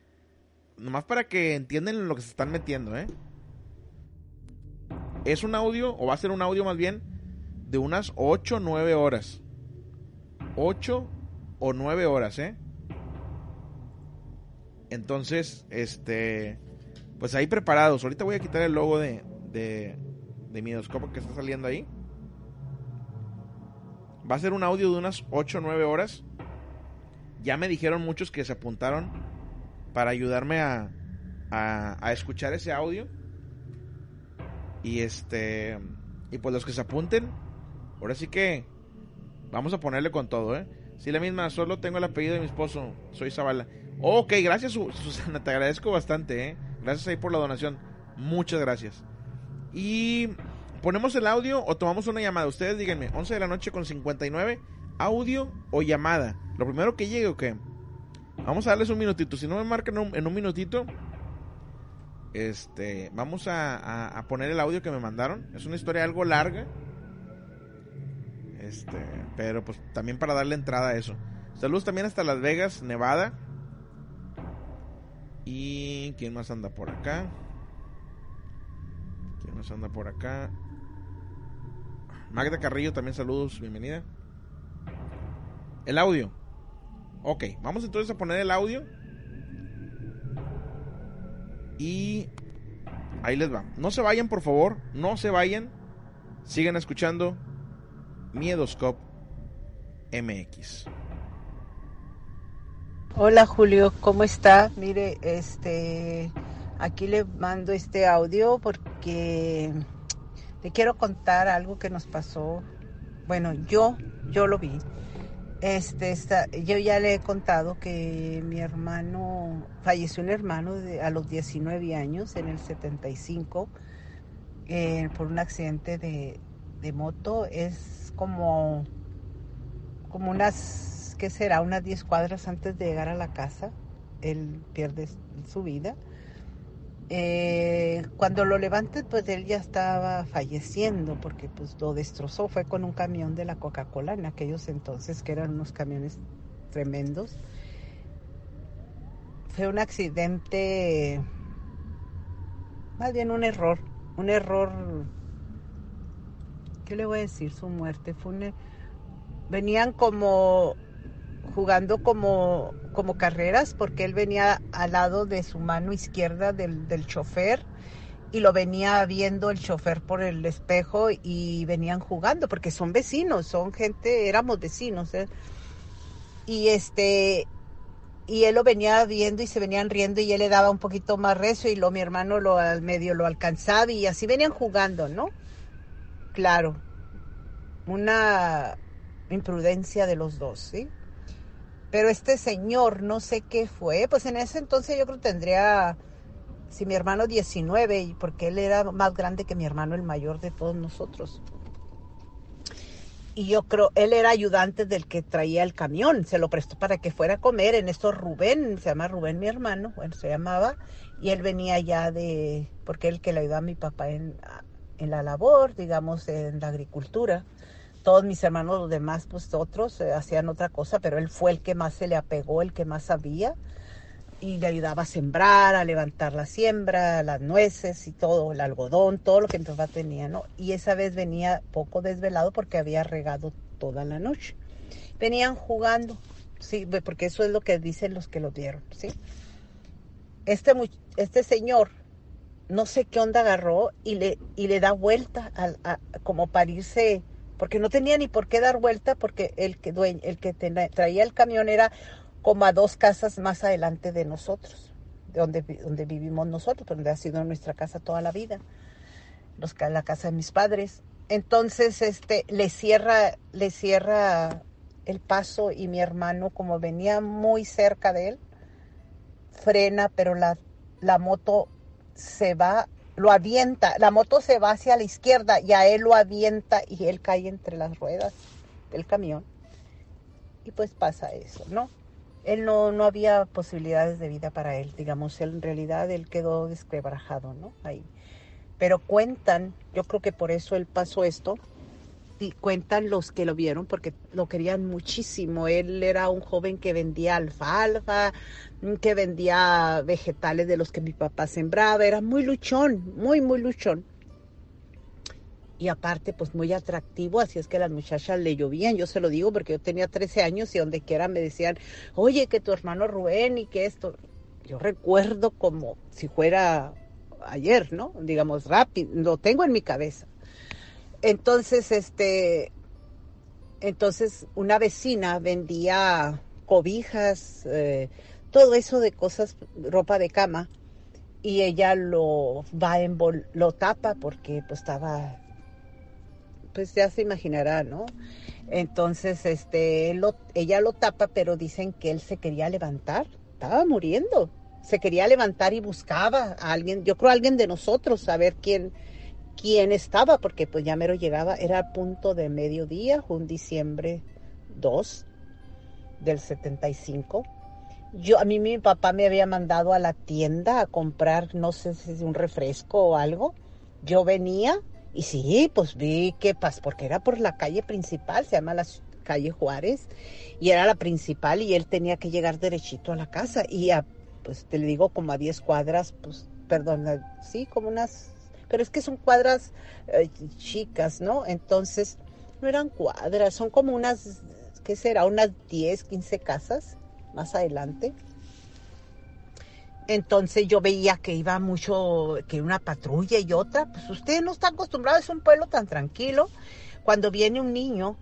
nomás para que entiendan en lo que se están metiendo, ¿eh? Es un audio, o va a ser un audio más bien, de unas 8 o 9 horas. 8 o 9 horas, ¿eh? Entonces, este, pues ahí preparados. Ahorita voy a quitar el logo de, de, de que está saliendo ahí. Va a ser un audio de unas 8 o 9 horas. Ya me dijeron muchos que se apuntaron para ayudarme a, a, escuchar ese audio. Y este. Y pues los que se apunten. Ahora sí que. Vamos a ponerle con todo, ¿eh? Sí, la misma. Solo tengo el apellido de mi esposo. Soy Zavala. Ok, gracias, Su- Susana. Te agradezco bastante, ¿eh? Gracias ahí por la donación. Muchas gracias. Y. ¿Ponemos el audio o tomamos una llamada? Ustedes díganme. 11 de la noche con 59. ¿Audio o llamada? Lo primero que llegue o qué. Vamos a darles un minutito. Si no me marcan en un, minutito, este, vamos a, a- a poner el audio que me mandaron. Es una historia algo larga. Este, pero pues también para darle entrada a eso. Saludos también hasta Las Vegas, Nevada. Y quién más anda por acá. ¿Quién más anda por acá? Magda Carrillo, también saludos, bienvenida. El audio. Ok, vamos entonces a poner el audio. Y ahí les va. No se vayan, por favor. No se vayan. Sigan escuchando Miedoscope MX. Hola Julio, ¿cómo está? Mire, este, aquí le mando este audio porque le quiero contar algo que nos pasó. Bueno, yo, yo lo vi. Este, está, yo ya le he contado que mi hermano, falleció un hermano de- a los 19 años, en el 75, eh, por un accidente de, de moto. Es como, como unas, ¿qué será? Unas 10 cuadras antes de llegar a la casa. Él pierde su vida. Eh, cuando lo levanté, pues él ya estaba falleciendo porque pues lo destrozó. Fue con un camión de la Coca-Cola en aquellos entonces que eran unos camiones tremendos. Fue un accidente, más bien un error, un error ¿qué le voy a decir? Su muerte fue una... Venían como jugando como, como carreras porque él venía al lado de su mano izquierda del, del chofer y lo venía viendo el chofer por el espejo y venían jugando porque son vecinos, son gente, éramos vecinos. ¿eh? Y este y él lo venía viendo y se venían riendo y él le daba un poquito más recio y lo mi hermano lo al medio lo alcanzaba y así venían jugando, ¿no? Claro. Una imprudencia de los dos, ¿sí? Pero este señor, no sé qué fue, pues en ese entonces yo creo que tendría, si mi hermano 19, porque él era más grande que mi hermano el mayor de todos nosotros. Y yo creo, él era ayudante del que traía el camión, se lo prestó para que fuera a comer. En esto Rubén, se llama Rubén mi hermano, bueno, se llamaba, y él venía ya de, porque él que le ayudaba a mi papá en, en la labor, digamos, en la agricultura todos mis hermanos, los demás, pues otros eh, hacían otra cosa, pero él fue el que más se le apegó, el que más sabía y le ayudaba a sembrar, a levantar la siembra, las nueces y todo, el algodón, todo lo que mi papá tenía, ¿no? Y esa vez venía poco desvelado porque había regado toda la noche. Venían jugando, sí, porque eso es lo que dicen los que lo vieron, ¿sí? Este, este señor, no sé qué onda agarró y le, y le da vuelta como para irse porque no tenía ni por qué dar vuelta porque el que, el que traía el camión era como a dos casas más adelante de nosotros, de donde, donde vivimos nosotros, donde ha sido nuestra casa toda la vida, los, la casa de mis padres. Entonces, este, le cierra, le cierra el paso y mi hermano, como venía muy cerca de él, frena, pero la, la moto se va lo avienta, la moto se va hacia la izquierda y a él lo avienta y él cae entre las ruedas del camión. Y pues pasa eso, ¿no? Él no, no había posibilidades de vida para él, digamos, en realidad él quedó desquebrajado, ¿no? Ahí. Pero cuentan, yo creo que por eso él pasó esto, y cuentan los que lo vieron porque lo querían muchísimo. Él era un joven que vendía alfalfa, que vendía vegetales de los que mi papá sembraba, era muy luchón, muy, muy luchón. Y aparte, pues muy atractivo, así es que las muchachas le llovían, yo se lo digo porque yo tenía 13 años y donde quiera me decían, oye, que tu hermano Rubén y que esto. Yo recuerdo como si fuera ayer, ¿no? Digamos, rápido, lo tengo en mi cabeza. Entonces, este, entonces una vecina vendía cobijas, eh, todo eso de cosas, ropa de cama, y ella lo va en lo tapa porque pues estaba, pues ya se imaginará, ¿no? Entonces, este, ella lo tapa, pero dicen que él se quería levantar, estaba muriendo, se quería levantar y buscaba a alguien, yo creo a alguien de nosotros, a ver quién, quién estaba, porque pues ya mero llegaba, era a punto de mediodía, un diciembre 2 del 75. Yo, a mí mi papá me había mandado a la tienda a comprar, no sé si un refresco o algo. Yo venía y sí, pues vi que pas, porque era por la calle principal, se llama la calle Juárez, y era la principal y él tenía que llegar derechito a la casa y a, pues te le digo como a 10 cuadras, pues perdón, sí, como unas pero es que son cuadras eh, chicas, ¿no? Entonces, no eran cuadras, son como unas, ¿qué será? Unas 10, 15 casas más adelante. Entonces yo veía que iba mucho, que una patrulla y otra, pues ustedes no están acostumbrados, es un pueblo tan tranquilo. Cuando viene un niño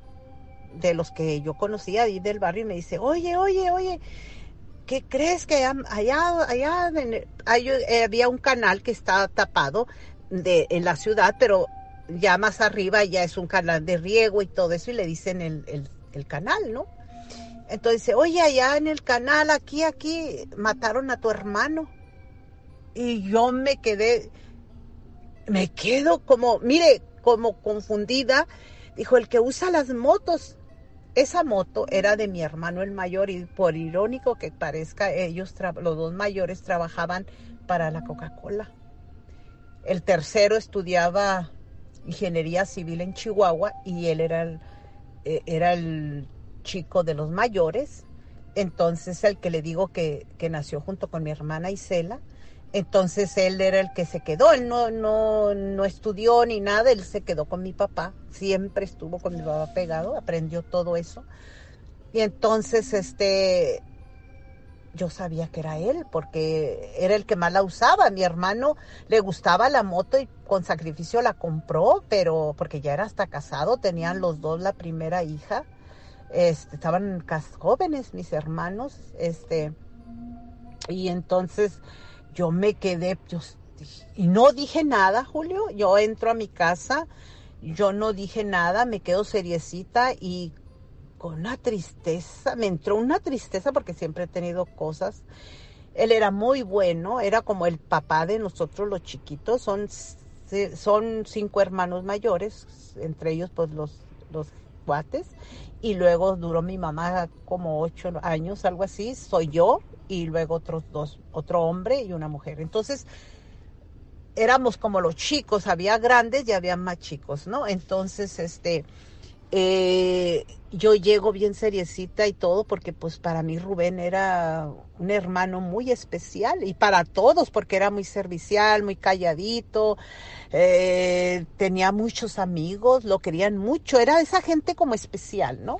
de los que yo conocía ahí del barrio y me dice, oye, oye, oye, ¿qué crees que allá, allá, eh, había un canal que está tapado de, en la ciudad, pero ya más arriba ya es un canal de riego y todo eso y le dicen el, el, canal, ¿no? Entonces dice, oye, allá en el canal, aquí, aquí, mataron a tu hermano. Y yo me quedé, me quedo como, mire, como confundida. Dijo, el que usa las motos, esa moto era de mi hermano el mayor y por irónico que parezca, ellos, los dos mayores, trabajaban para la Coca-Cola. El tercero estudiaba ingeniería civil en Chihuahua y él era el, eh, era el chico de los mayores. Entonces el que le digo que, nació junto con mi hermana Isela, Entonces él era el que se quedó, él no, no, no estudió ni nada, él se quedó con mi papá, siempre estuvo con mi papá pegado, aprendió todo eso. Y entonces, este, yo sabía que era él, porque era el que más la usaba. Mi hermano le gustaba la moto y con sacrificio la compró, pero porque ya era hasta casado, tenían los dos la primera hija. Este, estaban jóvenes mis hermanos, este, y entonces yo me quedé, yo, y no dije nada, Julio, yo entro a mi casa, yo no dije nada, me quedo seriecita y con una tristeza, me entró una tristeza porque siempre he tenido cosas. Él era muy bueno, era como el papá de nosotros los chiquitos, son, son cinco hermanos mayores, entre ellos pues los, los y luego duró mi mamá como ocho años, algo así, soy yo, y luego otros dos, otro hombre y una mujer. Entonces, éramos como los chicos, había grandes y había más chicos, ¿no? Entonces, este, eh, yo llego bien seriecita y todo porque pues para mí Rubén era un hermano muy especial y para todos porque era muy servicial, muy calladito, eh, tenía muchos amigos, lo querían mucho, era esa gente como especial, ¿no?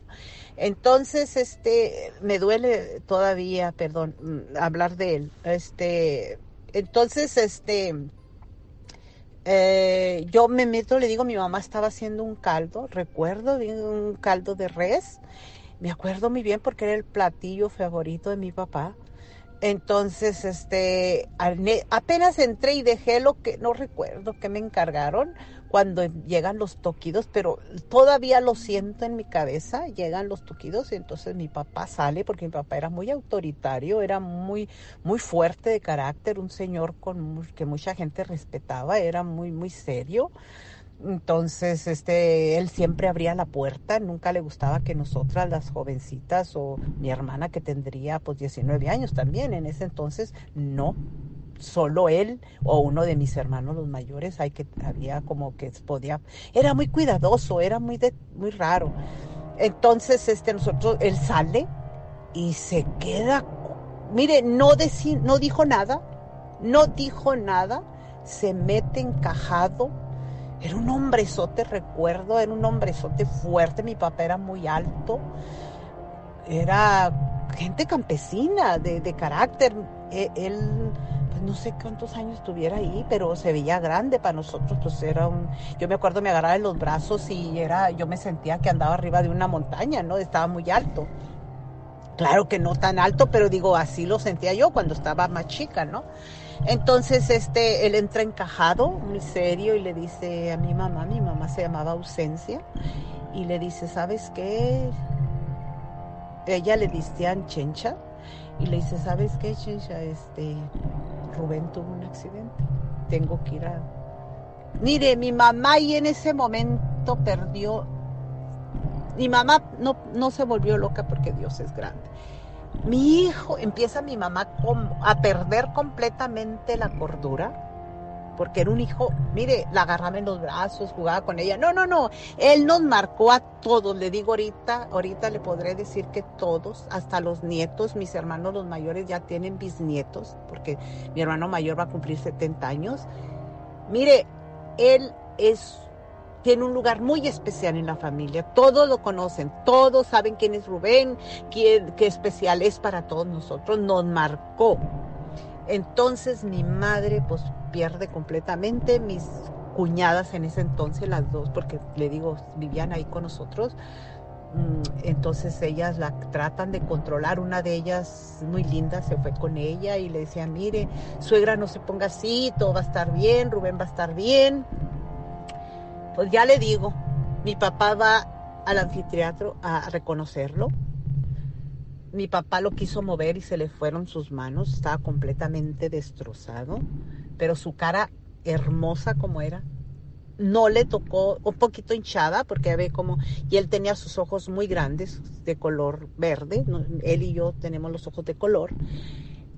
Entonces, este, me duele todavía, perdón, mm, hablar de él. Este, entonces, este, eh, yo me meto, le digo, mi mamá estaba haciendo un caldo, recuerdo un caldo de res, me acuerdo muy bien porque era el platillo favorito de mi papá. Entonces, este, apenas entré y dejé lo que, no recuerdo que me encargaron cuando llegan los toquidos, pero todavía lo siento en mi cabeza, llegan los toquidos y entonces mi papá sale porque mi papá era muy autoritario, era muy, muy fuerte de carácter, un señor con que mucha gente respetaba, era muy, muy serio. Entonces, este, él siempre abría la puerta, nunca le gustaba que nosotras, las jovencitas, o mi hermana que tendría pues 19 años también, en ese entonces, no, solo él o uno de mis hermanos los mayores, hay que, había como que podía, era muy cuidadoso, era muy, de, muy raro. Entonces, este, nosotros, él sale y se queda, mire, no, no dijo nada, no dijo nada, se mete encajado era un hombrezote, recuerdo, era un hombrezote fuerte, mi papá era muy alto, era gente campesina, de, carácter. E, él, pues no sé cuántos años tuviera ahí, pero se veía grande para nosotros, pues era un... Yo me acuerdo, me agarraba en los brazos y era, yo me sentía que andaba arriba de una montaña, ¿no? Estaba muy alto. Claro que no tan alto, pero digo, así lo sentía yo cuando estaba más chica, ¿no? Entonces, este, él entra encajado, muy serio, y le dice a mi mamá, mi mamá se llamaba Ausencia, y le dice, ¿sabes qué? Ella le dice Chencha, y le dice, ¿sabes qué, Chencha? Este, Rubén tuvo un accidente, tengo que ir a... Mire, mi mamá y en ese momento perdió... Mi mamá no, no se volvió loca porque Dios es grande. Mi hijo, empieza mi mamá a perder completamente la cordura, porque era un hijo, mire, la agarraba en los brazos, jugaba con ella. No, no, no, él nos marcó a todos, le digo ahorita, ahorita le podré decir que todos, hasta los nietos, mis hermanos los mayores ya tienen bisnietos, porque mi hermano mayor va a cumplir 70 años. Mire, él es tiene un lugar muy especial en la familia. Todos lo conocen, todos saben quién es Rubén, qué especial es para todos nosotros. Nos marcó. Entonces mi madre pues pierde completamente, mis cuñadas en ese entonces, las dos, porque le digo, vivían ahí con nosotros. Mm, entonces ellas la tratan de controlar. Una de ellas, muy linda, se fue con ella y le decía, mire, suegra no se ponga así, todo va a estar bien, Rubén va a estar bien. Pues ya le digo, mi papá va al anfiteatro a reconocerlo. Mi papá lo quiso mover y se le fueron sus manos, estaba completamente destrozado, pero su cara hermosa como era, no le tocó, un poquito hinchada, porque ve como, y él tenía sus ojos muy grandes, de color verde, él y yo tenemos los ojos de color,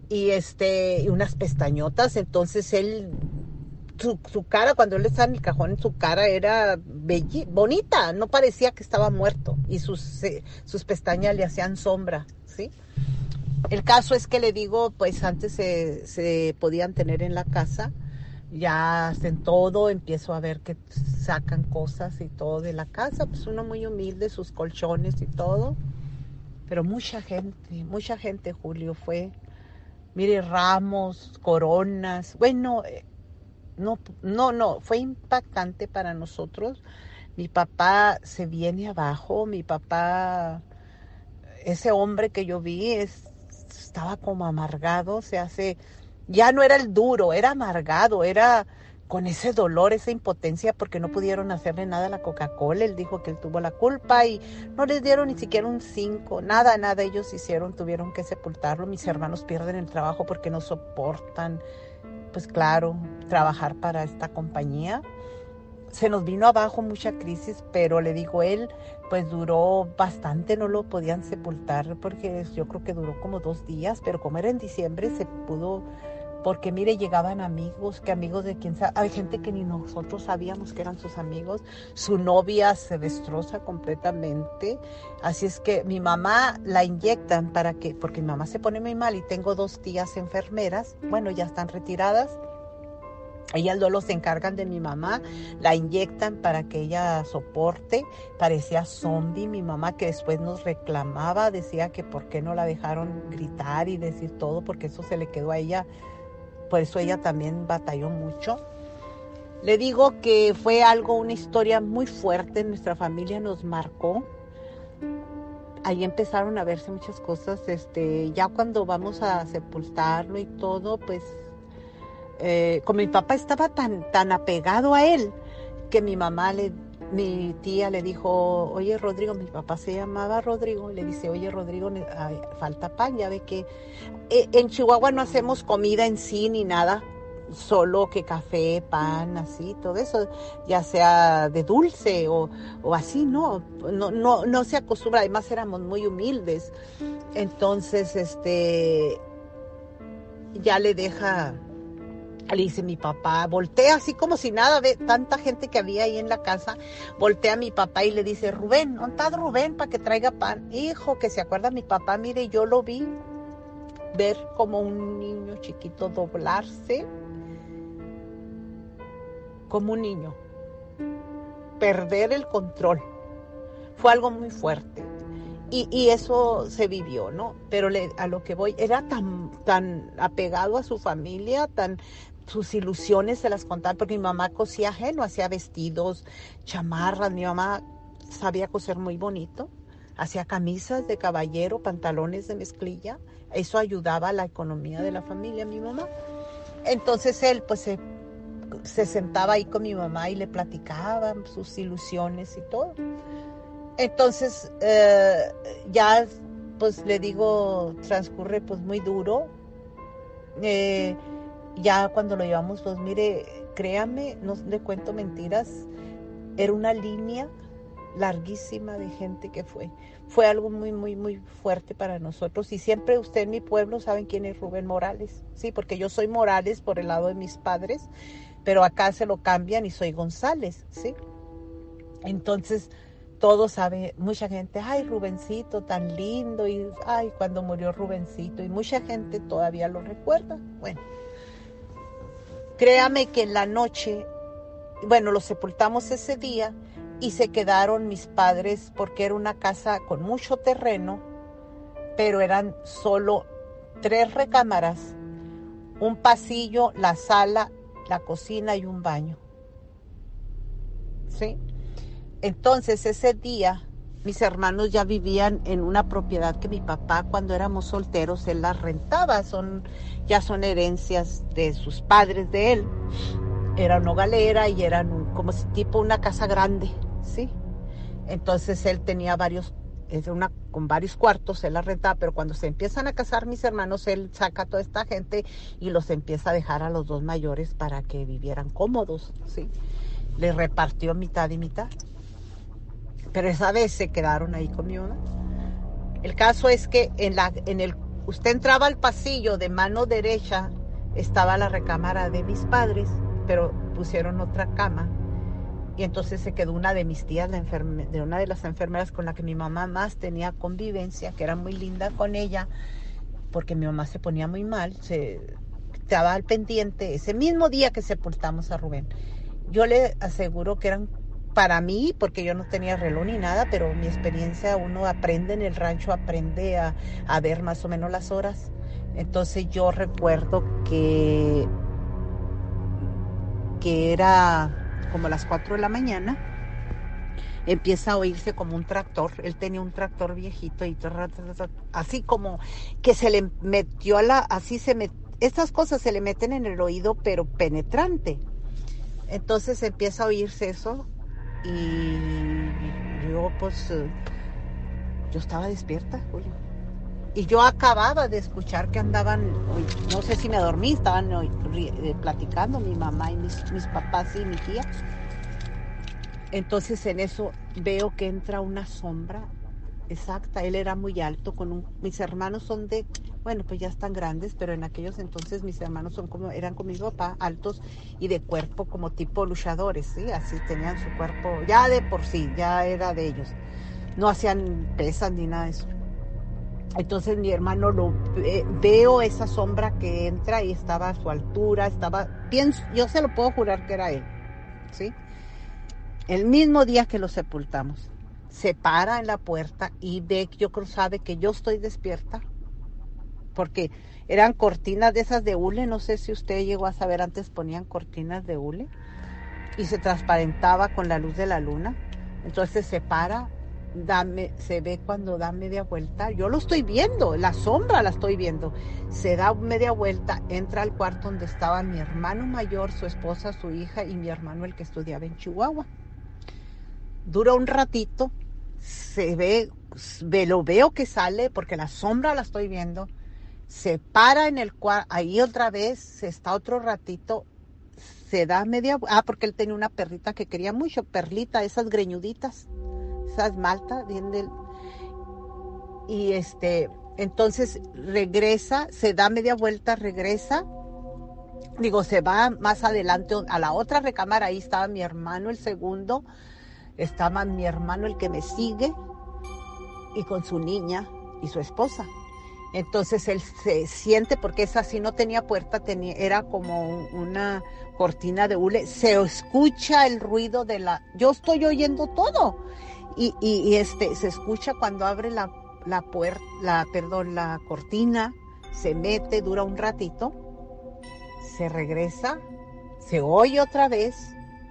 y este, unas pestañotas, entonces él su, cara, cuando él estaba en el cajón, su cara era bonita, no parecía que estaba muerto y sus, sus pestañas le hacían sombra, El caso es que le digo, pues antes se, se podían tener en la casa, ya hacen todo, empiezo a ver que sacan cosas y todo de la casa, pues uno muy humilde, sus colchones y todo, pero mucha gente, mucha gente, Julio, fue, mire, ramos, coronas, bueno, eh, no, no, no, fue impactante para nosotros. Mi papá se viene abajo, mi papá, ese hombre que yo vi es, estaba como amargado, se hace, ya no era el duro, era amargado, era con ese dolor, esa impotencia, porque no pudieron hacerle nada a la Coca-Cola. Él dijo que él tuvo la culpa y no les dieron ni siquiera un cinco, nada, nada ellos hicieron, tuvieron que sepultarlo. Mis hermanos pierden el trabajo porque no soportan, pues claro, trabajar para esta compañía. Se nos vino abajo mucha crisis, pero le digo, él pues duró bastante, no lo podían sepultar porque yo creo que duró como dos días, pero como era en diciembre se pudo porque mire, llegaban amigos, que amigos de quién sabe, hay gente que ni nosotros sabíamos que eran sus amigos, su novia se destroza completamente, así es que mi mamá la inyectan para que, porque mi mamá se pone muy mal y tengo dos tías enfermeras, bueno, ya están retiradas, ellas luego se encargan de mi mamá, la inyectan para que ella soporte. Parecía zombie mi mamá que después nos reclamaba, decía que por qué no la dejaron gritar y decir todo, porque eso se le quedó a ella por eso ella también batalló mucho. Le digo que fue algo, una historia muy fuerte, nuestra familia nos marcó. Ahí empezaron a verse muchas cosas, este, ya cuando vamos a sepultarlo y todo, pues eh, como mi papá estaba tan, tan apegado a él, que mi mamá le, mi tía le dijo, oye Rodrigo, mi papá se llamaba Rodrigo, le dice, oye Rodrigo, ay, falta pan, ya ve que eh, en Chihuahua no hacemos comida en sí ni nada, solo que café, pan, así, todo eso, ya sea de dulce o, o así, no, no, no, no se acostumbra, además éramos muy humildes, entonces, este, ya le deja le dice mi papá, voltea así como si nada, ve tanta gente que había ahí en la casa, voltea a mi papá y le dice, Rubén, ¿dónde Rubén para que traiga pan? Hijo, que se acuerda mi papá, mire, yo lo vi ver como un niño chiquito doblarse, como un niño, perder el control. Fue algo muy fuerte. Y, y, eso se vivió, ¿no? Pero le, a lo que voy, era tan, tan apegado a su familia, tan, sus ilusiones se las contaba porque mi mamá cosía ajeno, hacía vestidos, chamarras, mi mamá sabía coser muy bonito, hacía camisas de caballero, pantalones de mezclilla, eso ayudaba a la economía de la familia, mi mamá. Entonces él pues se, se sentaba ahí con mi mamá y le platicaba sus ilusiones y todo. Entonces eh, ya pues le digo, transcurre pues muy duro. Eh, ya cuando lo llevamos, pues mire, créame, no le cuento mentiras, era una línea larguísima de gente que fue. Fue algo muy, muy, muy fuerte para nosotros. Y siempre usted en mi pueblo saben quién es Rubén Morales. Sí, porque yo soy Morales por el lado de mis padres, pero acá se lo cambian y soy González, ¿sí? Entonces, todo sabe, mucha gente, ay, Rubencito, tan lindo, y ay, cuando murió Rubencito, y mucha gente todavía lo recuerda. Bueno, Créame que en la noche, bueno, lo sepultamos ese día y se quedaron mis padres porque era una casa con mucho terreno, pero eran solo tres recámaras, un pasillo, la sala, la cocina y un baño. ¿Sí? Entonces ese día mis hermanos ya vivían en una propiedad que mi papá cuando éramos solteros él la rentaba, son ya son herencias de sus padres de él. Era una galera y eran como si tipo una casa grande, ¿sí? Entonces él tenía varios, es una, con varios cuartos, él la rentaba, pero cuando se empiezan a casar mis hermanos, él saca a toda esta gente y los empieza a dejar a los dos mayores para que vivieran cómodos, ¿sí? Les repartió mitad y mitad. Pero esa vez se quedaron ahí con. El caso es que en, la, en el Usted entraba al pasillo de mano derecha, estaba la recámara de mis padres, pero pusieron otra cama. Y entonces se quedó una de mis tías, de una de las enfermeras con la que mi mamá más tenía convivencia, que era muy linda con ella. porque mi mamá se ponía muy mal, se estaba al pendiente ese mismo día que sepultamos a Rubén. Yo le aseguro que eran para mí, porque yo no tenía reloj ni nada, pero mi experiencia, uno aprende en el rancho, aprende a, a ver más o menos las horas. Entonces yo recuerdo que, que era como las 4 de la mañana, empieza a oírse como un tractor. Él tenía un tractor viejito y así como que se le metió a la, así se met, estas cosas se le meten en el oído, pero penetrante. Entonces empieza a oírse eso y yo pues eh, yo estaba despierta, Julio. Y yo acababa de escuchar que andaban, no sé si me dormí, estaban eh, platicando mi mamá y mis, mis papás y mi tía. Entonces en eso veo que entra una sombra exacta. Él era muy alto, con mis hermanos son de, bueno, pues ya están grandes, pero en aquellos entonces mis hermanos son como, eran como mi papá, altos y de cuerpo como tipo luchadores, ¿sí? Así tenían su cuerpo, ya de por sí, ya era de ellos. No hacían pesas ni nada de eso. Entonces mi hermano lo veo esa sombra que entra y estaba a su altura, estaba, pienso, yo se lo puedo jurar que era él, ¿sí? El mismo día que lo sepultamos, se para en la puerta y ve, yo creo sabe que yo estoy despierta, porque eran cortinas de esas de hule, no sé si usted llegó a saber, antes ponían cortinas de hule y se transparentaba con la luz de la luna, entonces se para dame, se ve cuando da media vuelta, yo lo estoy viendo, la sombra la estoy viendo, se da media vuelta, entra al cuarto donde estaban mi hermano mayor, su esposa, su hija y mi hermano el que estudiaba en Chihuahua. Dura un ratito, se ve, lo veo que sale porque la sombra la estoy viendo, se para en el cuarto, ahí otra vez, se está otro ratito, se da media, ah, porque él tenía una perrita que quería mucho, perlita, esas greñuditas esas malta, bien del... Y este, entonces regresa, se da media vuelta, regresa. Digo, se va más adelante a la otra recámara, ahí estaba mi hermano el segundo, estaba mi hermano el que me sigue y con su niña y su esposa. Entonces él se siente, porque esa sí no tenía puerta, tenía, era como una cortina de hule. Se escucha el ruido de la. Yo estoy oyendo todo. Y, y, este se escucha cuando abre la, la puerta, la, perdón, la cortina, se mete, dura un ratito, se regresa, se oye otra vez.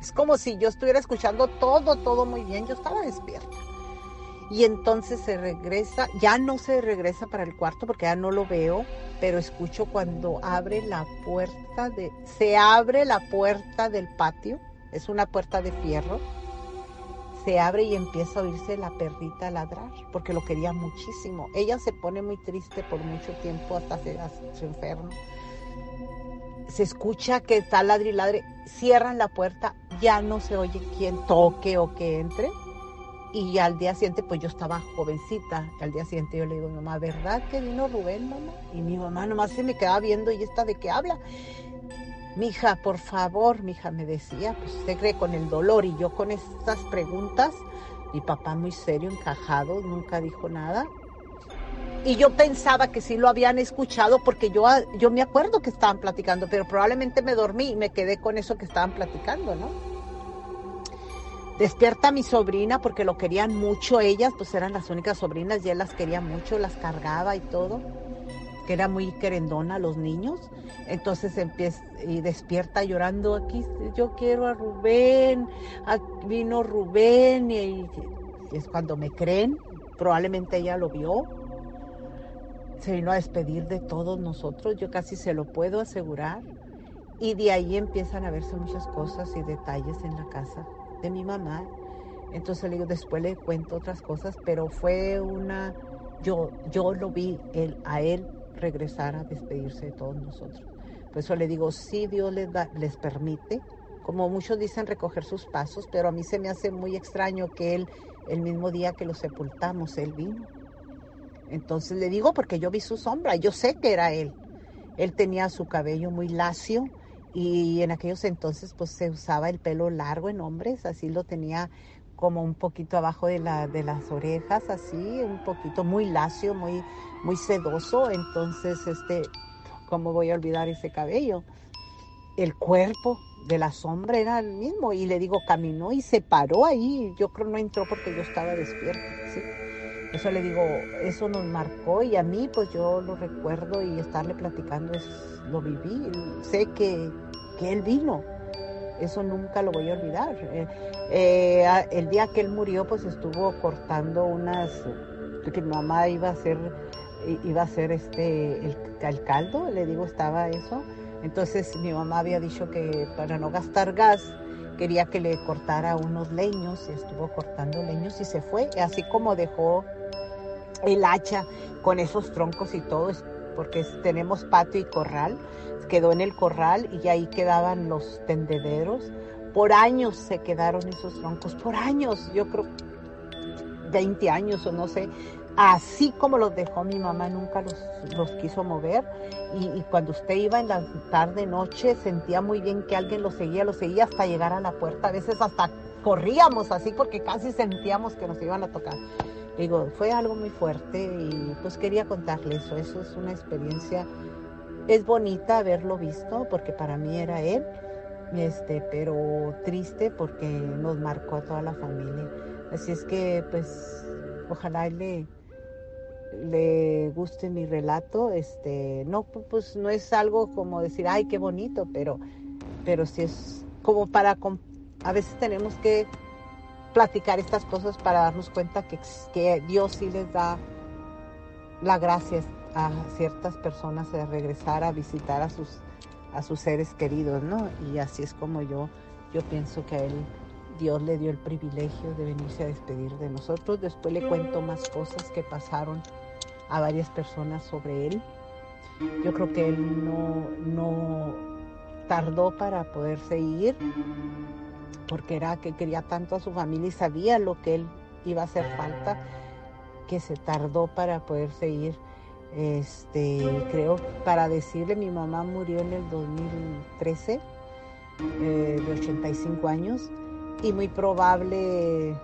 Es como si yo estuviera escuchando todo, todo muy bien. Yo estaba despierta. Y entonces se regresa, ya no se regresa para el cuarto porque ya no lo veo, pero escucho cuando abre la puerta de, se abre la puerta del patio, es una puerta de fierro, se abre y empieza a oírse la perrita ladrar, porque lo quería muchísimo. Ella se pone muy triste por mucho tiempo hasta se, se enferma. Se escucha que está ladri ladre, cierran la puerta, ya no se oye quién toque o que entre. Y al día siguiente, pues yo estaba jovencita. Al día siguiente yo le digo, mamá, ¿verdad que vino Rubén, mamá? Y mi mamá nomás se me quedaba viendo y esta de qué habla. Mija, por favor, mija, me decía, pues usted cree con el dolor y yo con estas preguntas, mi papá muy serio, encajado, nunca dijo nada. Y yo pensaba que sí lo habían escuchado porque yo, yo me acuerdo que estaban platicando, pero probablemente me dormí y me quedé con eso que estaban platicando, ¿no? Despierta mi sobrina porque lo querían mucho ellas, pues eran las únicas sobrinas y él las quería mucho, las cargaba y todo que era muy querendona a los niños. Entonces empieza y despierta llorando aquí, yo quiero a Rubén, vino Rubén y, es cuando me creen, probablemente ella lo vio. Se vino a despedir de todos nosotros, yo casi se lo puedo asegurar. Y de ahí empiezan a verse muchas cosas y detalles en la casa de mi mamá. Entonces le digo, después le cuento otras cosas, pero fue una, yo, yo lo vi él, a él regresar a despedirse de todos nosotros. Por eso le digo, sí Dios da, les permite, como muchos dicen, recoger sus pasos, pero a mí se me hace muy extraño que él, el mismo día que lo sepultamos, él vino. Entonces le digo porque yo vi su sombra, yo sé que era él. Él tenía su cabello muy lacio y en aquellos entonces pues se usaba el pelo largo en hombres, así lo tenía como un poquito abajo de, la, de las orejas, así, un poquito muy lacio, muy, muy sedoso. Entonces, este, ¿cómo voy a olvidar ese cabello? El cuerpo de la sombra era el mismo. Y le digo, caminó y se paró ahí. Yo creo no entró porque yo estaba despierta, ¿sí? Eso le digo, eso nos marcó y a mí pues yo lo recuerdo y estarle platicando es, lo viví. Sé que, que él vino, eso nunca lo voy a olvidar. Eh, eh, el día que él murió, pues estuvo cortando unas, que mi mamá iba a hacer, iba a hacer este, el, el caldo, le digo, estaba eso. Entonces mi mamá había dicho que para no gastar gas, quería que le cortara unos leños y estuvo cortando leños y se fue, así como dejó el hacha con esos troncos y todo, porque tenemos patio y corral, quedó en el corral y ahí quedaban los tendederos. Por años se quedaron esos troncos, por años, yo creo 20 años o no sé, así como los dejó mi mamá, nunca los, los quiso mover. Y, cuando usted iba en la tarde, noche, sentía muy bien que alguien lo seguía, lo seguía hasta llegar a la puerta. A veces hasta corríamos así porque casi sentíamos que nos iban a tocar. Digo, fue algo muy fuerte y pues quería contarle eso. Eso es una experiencia, es bonita haberlo visto porque para mí era él, este, pero triste porque nos marcó a toda la familia. Así es que pues ojalá le, le guste mi relato. Este, no, pues no es algo como decir, ay, qué bonito, pero, pero sí es como para, a veces tenemos que platicar estas cosas para darnos cuenta que, Dios sí les da la gracia a ciertas personas de regresar a visitar a sus, a sus seres queridos, ¿no? Y así es como yo, yo pienso que a él Dios le dio el privilegio de venirse a despedir de nosotros. Después le cuento más cosas que pasaron a varias personas sobre él. Yo creo que él no, no tardó para poderse ir porque era que quería tanto a su familia y sabía lo que él iba a hacer falta, que se tardó para poderse ir. Este, creo, para decirle, mi mamá murió en el 2013, eh, de 85 años, y muy probable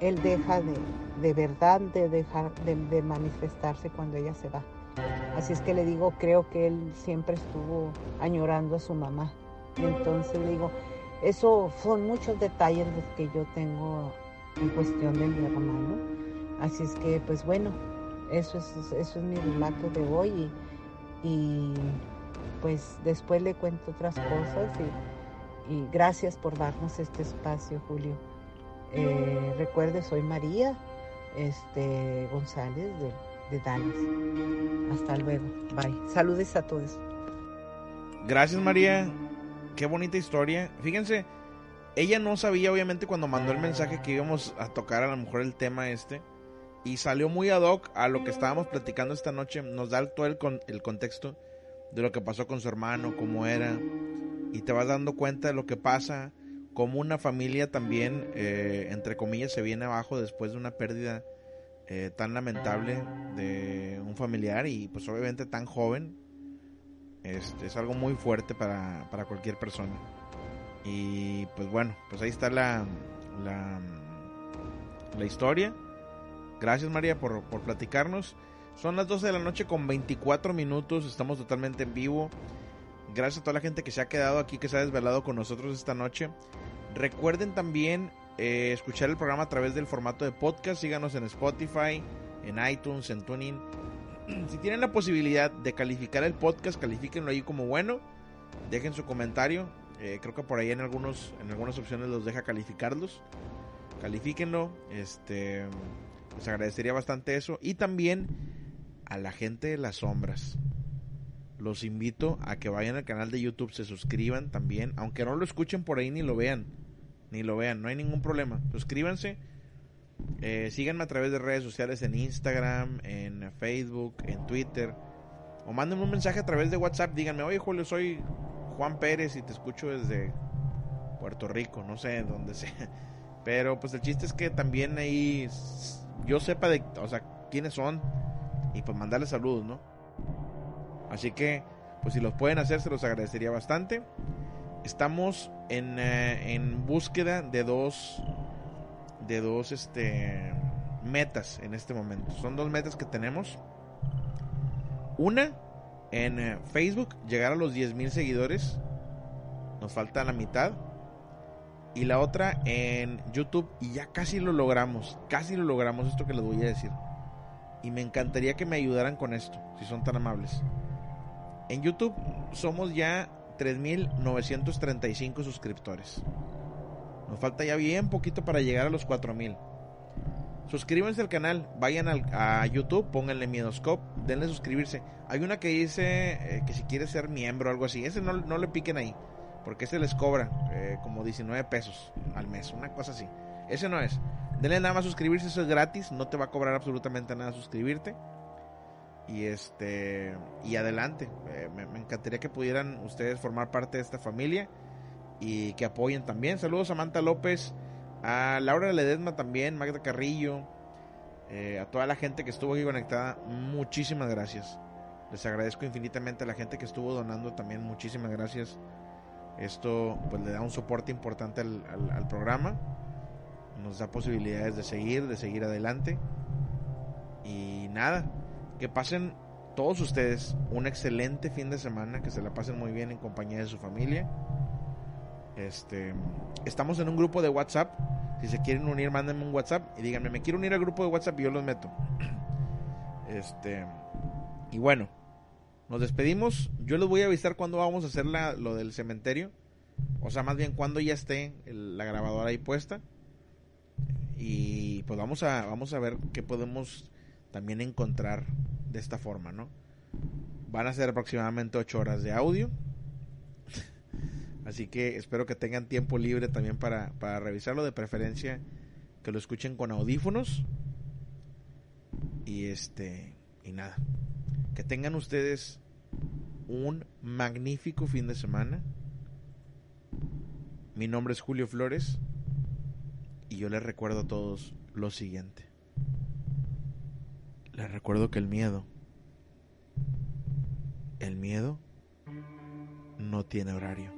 él deja de, de verdad de dejar de, de manifestarse cuando ella se va. Así es que le digo, creo que él siempre estuvo añorando a su mamá. Entonces le digo, eso son muchos detalles los que yo tengo en cuestión de mi hermano. Así es que, pues bueno, eso es, eso es mi relato de hoy y, pues después le cuento otras cosas y, y, gracias por darnos este espacio, Julio. Eh, recuerde, soy María este, González de, de Dallas. Hasta luego. Bye. Saludes a todos. Gracias, María qué bonita historia. Fíjense, ella no sabía obviamente cuando mandó el mensaje que íbamos a tocar a lo mejor el tema este. Y salió muy ad hoc a lo que estábamos platicando esta noche. Nos da todo el, con, el contexto de lo que pasó con su hermano, cómo era. Y te vas dando cuenta de lo que pasa. Como una familia también, eh, entre comillas, se viene abajo después de una pérdida eh, tan lamentable de un familiar y pues obviamente tan joven este, es algo muy fuerte para, para cualquier persona. Y pues bueno, pues ahí está la, la, la historia. Gracias María por, por platicarnos. Son las 12 de la noche con 24 minutos. Estamos totalmente en vivo. Gracias a toda la gente que se ha quedado aquí, que se ha desvelado con nosotros esta noche. Recuerden también eh, escuchar el programa a través del formato de podcast. Síganos en Spotify, en iTunes, en Tuning [CLEARS THROAT] si tienen la posibilidad de calificar el podcast, califíquenlo ahí como bueno. Dejen su comentario. Eh, creo que por ahí en algunos en algunas opciones los deja calificarlos. Califíquenlo. Este les agradecería bastante eso. Y también a la gente de las sombras. Los invito a que vayan al canal de YouTube, se suscriban también. Aunque no lo escuchen por ahí ni lo vean. Ni lo vean, no hay ningún problema. Suscríbanse eh, síganme a través de redes sociales en Instagram, en Facebook, en Twitter. O mándenme un mensaje a través de WhatsApp. Díganme, oye Julio, soy Juan Pérez y te escucho desde Puerto Rico, no sé dónde sea. [LAUGHS] Pero pues el chiste es que también ahí yo sepa de, o sea, quiénes son y pues mandarles saludos, ¿no? Así que, pues si los pueden hacer, se los agradecería bastante. Estamos en, eh, en búsqueda de dos de dos este, metas en este momento. Son dos metas que tenemos. Una, en eh, Facebook, llegar a los 10.000 seguidores. Nos falta la mitad. Y la otra en YouTube. Y ya casi lo logramos. Casi lo logramos esto que les voy a decir. Y me encantaría que me ayudaran con esto, si son tan amables. En YouTube somos ya 3.935 suscriptores. Nos falta ya bien poquito para llegar a los 4.000. Suscríbanse al canal, vayan a YouTube, pónganle Miedoscope, denle suscribirse. Hay una que dice eh, que si quieres ser miembro o algo así, ese no, no le piquen ahí, porque ese les cobra eh, como 19 pesos al mes, una cosa así. Ese no es. Denle nada más suscribirse, eso es gratis, no te va a cobrar absolutamente nada suscribirte. Y este y adelante, eh, me, encantaría que pudieran ustedes formar parte de esta familia y que apoyen también. Saludos a Samantha López, a Laura Ledesma también, Magda Carrillo, eh, a toda la gente que estuvo aquí conectada, muchísimas gracias. Les agradezco infinitamente a la gente que estuvo donando también, muchísimas gracias. Esto pues le da un soporte importante al programa nos da posibilidades de seguir, de seguir adelante. Y nada, que pasen todos ustedes un excelente fin de semana, que se la pasen muy bien en compañía de su familia. Este, estamos en un grupo de WhatsApp. Si se quieren unir, mándenme un WhatsApp y díganme, me quiero unir al grupo de WhatsApp y yo los meto. [CLEARS THROAT] Este, y bueno, nos despedimos. Yo les voy a avisar cuándo vamos a hacer lo del cementerio. O sea, más bien cuando ya esté la grabadora ahí puesta. Y pues vamos a, vamos a ver qué podemos también encontrar de esta forma, ¿no? Van a ser aproximadamente 8 horas de audio. Así que espero que tengan tiempo libre también para, para revisarlo. De preferencia que lo escuchen con audífonos. Y este. Y nada. Que tengan ustedes un magnífico fin de semana. Mi nombre es Julio Flores. Y yo les recuerdo a todos lo siguiente. Les recuerdo que el miedo, el miedo no tiene horario.